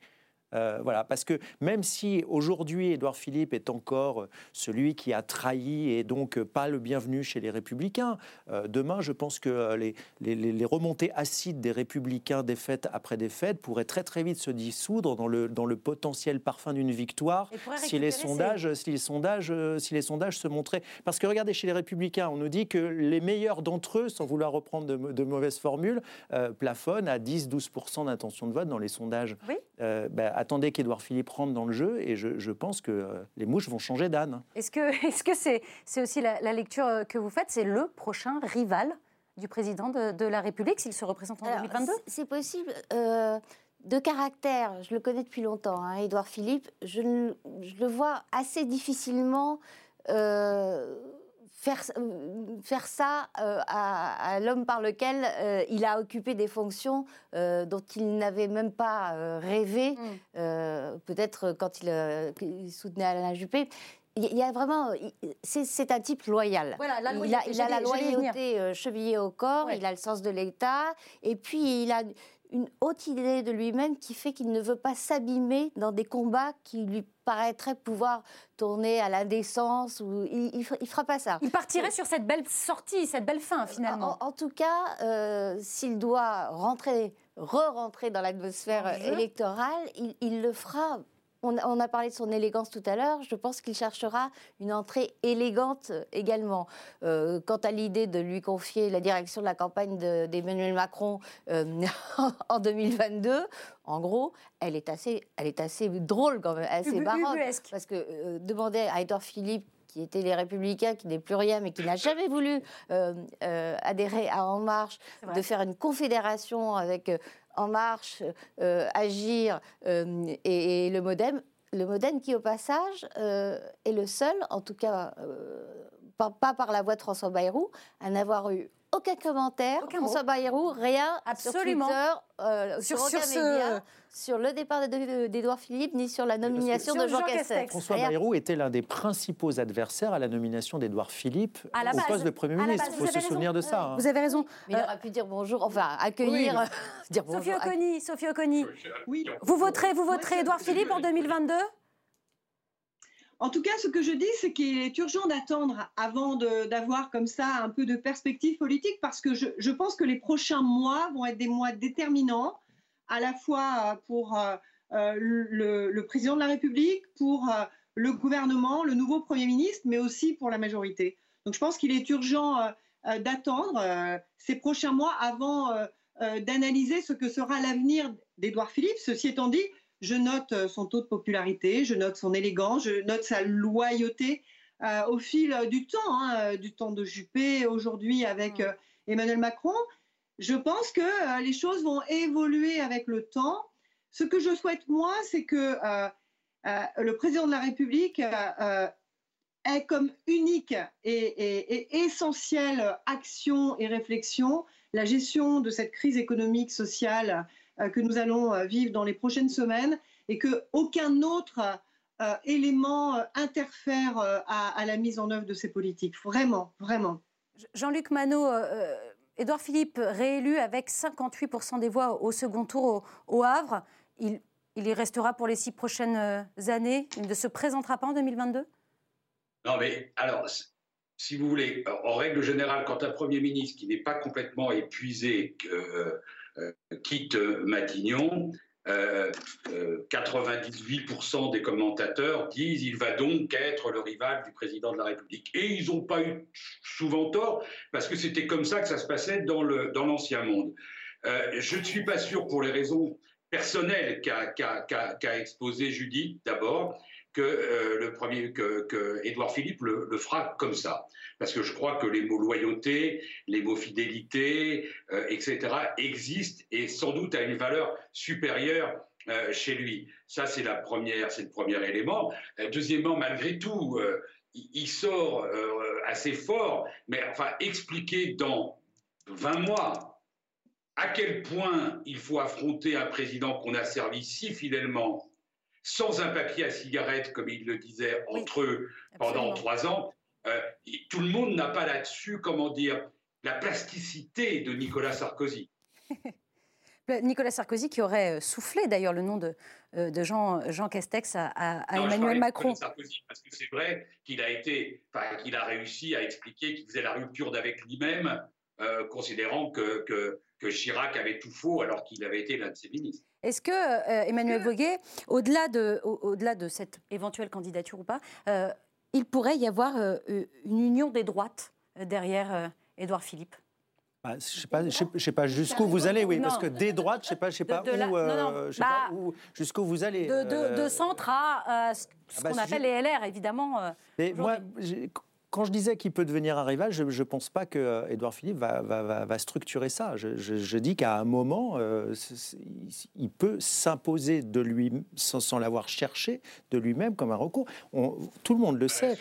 Euh, voilà, parce que même si aujourd'hui Édouard Philippe est encore celui qui a trahi et donc pas le bienvenu chez les Républicains, euh, demain je pense que les, les, les, remontées acides des Républicains défaite après défaite pourraient très très vite se dissoudre dans le, dans le potentiel parfum d'une victoire si les, sondages, si, les sondages, si les sondages se montraient. Parce que regardez, chez les Républicains, on nous dit que les meilleurs d'entre eux, sans vouloir reprendre de, de mauvaises formules, euh, plafonnent à 10-12% d'intention de vote dans les sondages. Oui. Ben, attendez qu'Édouard Philippe rentre dans le jeu et je, je pense que euh, les mouches vont changer d'âne. Est-ce que c'est -ce que c'est aussi la, la, lecture euh, que vous faites C'est le prochain rival du président de, de la République s'il se représente en Alors, 2022 C'est possible. Euh, de caractère, je le connais depuis longtemps, hein, Édouard Philippe, je, je, le vois assez difficilement. Euh, faire, faire ça euh, à, à l'homme par lequel euh, il a occupé des fonctions euh, dont il n'avait même pas rêvé, mm. peut-être quand il, il, soutenait Alain Juppé. Il y a vraiment, c'est un type loyal. Voilà, la il, a, il a la loyauté chevillée au corps, oui. il a le sens de l'État, et puis il a une haute idée de lui-même qui fait qu'il ne veut pas s'abîmer dans des combats qui lui paraîtraient pouvoir tourner à l'indécence ou il, il, fera pas ça. Il partirait sur cette belle sortie, cette belle fin finalement. En, en tout cas, euh, s'il doit rentrer, re-rentrer dans l'atmosphère électorale, il, il le fera on, on, a parlé de son élégance tout à l'heure. Je pense qu'il cherchera une entrée élégante également. Euh, quant à l'idée de lui confier la direction de la campagne d'Emmanuel de, Macron euh, en 2022, en gros, elle est assez, elle est assez drôle quand même, assez baroque. Parce que euh, demander à Edouard Philippe qui était les Républicains, qui n'est plus rien, mais qui n'a jamais voulu euh, euh, adhérer à En Marche, de faire une confédération avec euh, En Marche, euh, Agir euh, et, le Modem. Le Modem qui, au passage, euh, est le seul, en tout cas pas, pas, par la voix de François Bayrou, à n'avoir eu aucun commentaire, aucun François Bayrou, rien Absolument. sur Twitter, euh, sur, sur, ce... sur, le départ d'Edouard Philippe, ni sur la nomination de Jean, Jean Castex. François rien. Bayrou était l'un des principaux adversaires à la nomination d'Edouard Philippe au base, poste de Premier ministre. Il faut se raison. souvenir de ça. Hein. Vous avez raison. Mais il aurait pu dire bonjour, enfin accueillir, oui. dire bonjour. Sophie Oconi, Sophie Oconi. Oui. Vous voterez, vous voterez Edouard Philippe en 2022 en tout cas, ce que je dis, c'est qu'il est urgent d'attendre avant d'avoir comme ça un peu de perspective politique, parce que je, pense que les prochains mois vont être des mois déterminants, à la fois pour euh, le, le, président de la République, pour euh, le gouvernement, le nouveau Premier ministre, mais aussi pour la majorité. Donc je pense qu'il est urgent euh, d'attendre ces prochains mois avant d'analyser ce que sera l'avenir d'Édouard Philippe. Ceci étant dit, je note euh, son taux de popularité, je note son élégance, je note sa loyauté euh, au fil du temps, hein, du temps de Juppé, aujourd'hui avec euh, Emmanuel Macron. Je pense que euh, les choses vont évoluer avec le temps. Ce que je souhaite, moi, c'est que euh, euh, le président de la République ait comme unique et, et, et essentielle action et réflexion la gestion de cette crise économique, sociale, euh, que nous allons euh, vivre dans les prochaines semaines et que aucun autre élément interfère à, la mise en œuvre de ces politiques. Vraiment, vraiment. Jean-Luc Manot, Édouard Philippe, réélu avec 58% des voix au second tour au, Havre, il, il, y restera pour les six prochaines années Il ne se présentera pas en 2022 Non, mais alors, si vous voulez, en règle générale, quand un Premier ministre qui n'est pas complètement épuisé euh, euh, quitte Matignon, 98% euh, des commentateurs disent il va donc être le rival du président de la République. Et ils n'ont pas eu souvent tort, parce que c'était comme ça que ça se passait dans l'ancien dans monde. je ne suis pas sûr, pour les raisons personnelles qu'a exposées Judith d'abord, que euh, le premier que, Édouard Philippe le, fera comme ça, parce que je crois que les mots loyauté, les mots fidélité, euh, etc. existent et sans doute à une valeur supérieure euh, chez lui. Ça c'est la première, c'est le premier élément. deuxièmement, malgré tout, il, sort assez fort, mais enfin expliquer dans 20 mois à quel point il faut affronter un président qu'on a servi si fidèlement sans un papier à cigarette, comme il le disait, entre eux pendant trois ans. Euh, tout le monde n'a pas là-dessus, comment dire, la plasticité de Nicolas Sarkozy. Nicolas Sarkozy qui aurait euh, soufflé d'ailleurs le nom de, euh, de Jean, Jean Castex à, Emmanuel Macron. Sarkozy, parce que c'est vrai qu'il a été, qu'il a réussi à expliquer qu'il faisait la rupture d'avec lui-même, considérant que, que, que Chirac avait tout faux alors qu'il avait été l'un de ses ministres. Est-ce que euh, Emmanuel Voguet, au-delà de, au, delà de cette éventuelle candidature ou pas, euh, il pourrait y avoir euh, une union des droites derrière Édouard Philippe? Bah, je ne sais, sais, pas jusqu'où vous allez, oui, parce que des droites, je sais pas, je sais pas, où, jusqu'où vous allez. De, centre à ce, ah bah, qu'on appelle les LR, évidemment. Mais moi, quand je disais qu'il peut devenir un rival, je ne pense pas que Édouard Philippe va, va, va, structurer ça. Je, dis qu'à un moment, euh, il peut s'imposer de lui, sans, l'avoir cherché, de lui-même comme un recours. tout le monde le sait.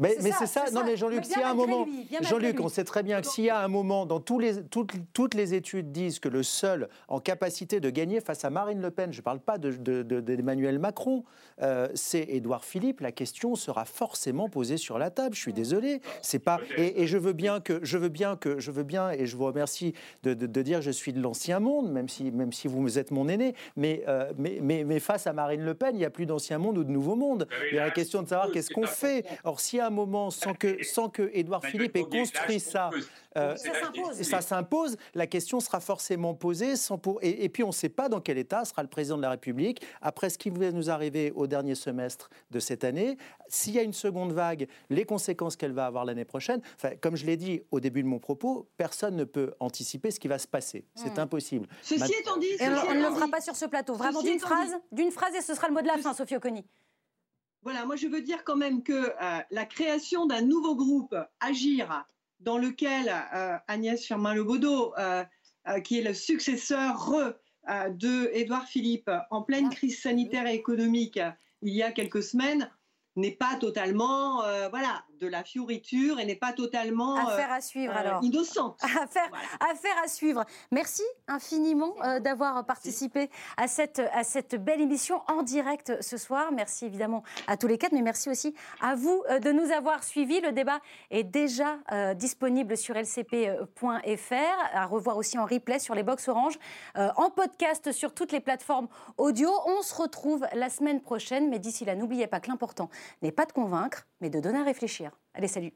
Mais c'est ça, non mais Jean-Luc, s'il y a un moment, Jean-Luc, on sait très bien que s'il y a un moment, dans tous les, toutes, toutes, les études disent que le seul en capacité de gagner face à Marine Le Pen, je ne parle pas d'Emmanuel de, Macron, euh, c'est Édouard Philippe, la question sera forcément posée sur la table. Je suis désolé, c'est pas. Et, je veux bien que, je veux bien que, je veux bien, et je vous remercie de, dire que je suis de l'ancien monde, même si, même si vous êtes mon aîné, mais, euh, mais, mais, mais, face à Marine Le Pen, il n'y a plus d'ancien monde ou de nouveau monde. Il y a la question de savoir qu'est-ce qu'on fait. Or, s'il y a un moment, sans que, sans que Édouard Philippe ait construit ça, euh, ça s'impose. La question sera forcément posée. Sans pour... et, puis, on ne sait pas dans quel état sera le président de la République après ce qui va nous arriver au dernier semestre de cette année. S'il y a une seconde vague, les conséquences qu'elle va avoir l'année prochaine. Enfin, comme je l'ai dit au début de mon propos, personne ne peut anticiper ce qui va se passer. C'est hmm. impossible. Ceci étant dit, on ne le fera pas sur ce plateau. Vraiment d'une phrase, d'une phrase et ce sera le mot de la fin, Sophie Oconi. Voilà, moi je veux dire quand même que euh, la création d'un nouveau groupe, Agir, dans lequel euh, Agnès Firmin-Lebaudot, euh, qui est le successeur de Édouard Philippe, en pleine ah. crise sanitaire et économique il y a quelques semaines, n'est pas totalement, voilà, de la fioriture et n'est pas totalement affaire à suivre euh, alors innocente. Affaire, affaire à suivre. Merci infiniment euh, d'avoir participé à cette, à cette belle émission en direct ce soir. Merci évidemment à tous les quatre, mais merci aussi à vous euh, de nous avoir suivis. Le débat est déjà disponible sur lcp.fr, à revoir aussi en replay sur les box Orange, en podcast sur toutes les plateformes audio. On se retrouve la semaine prochaine, mais d'ici là, n'oubliez pas que l'important n'est pas de convaincre, mais de donner à réfléchir. Allez, salut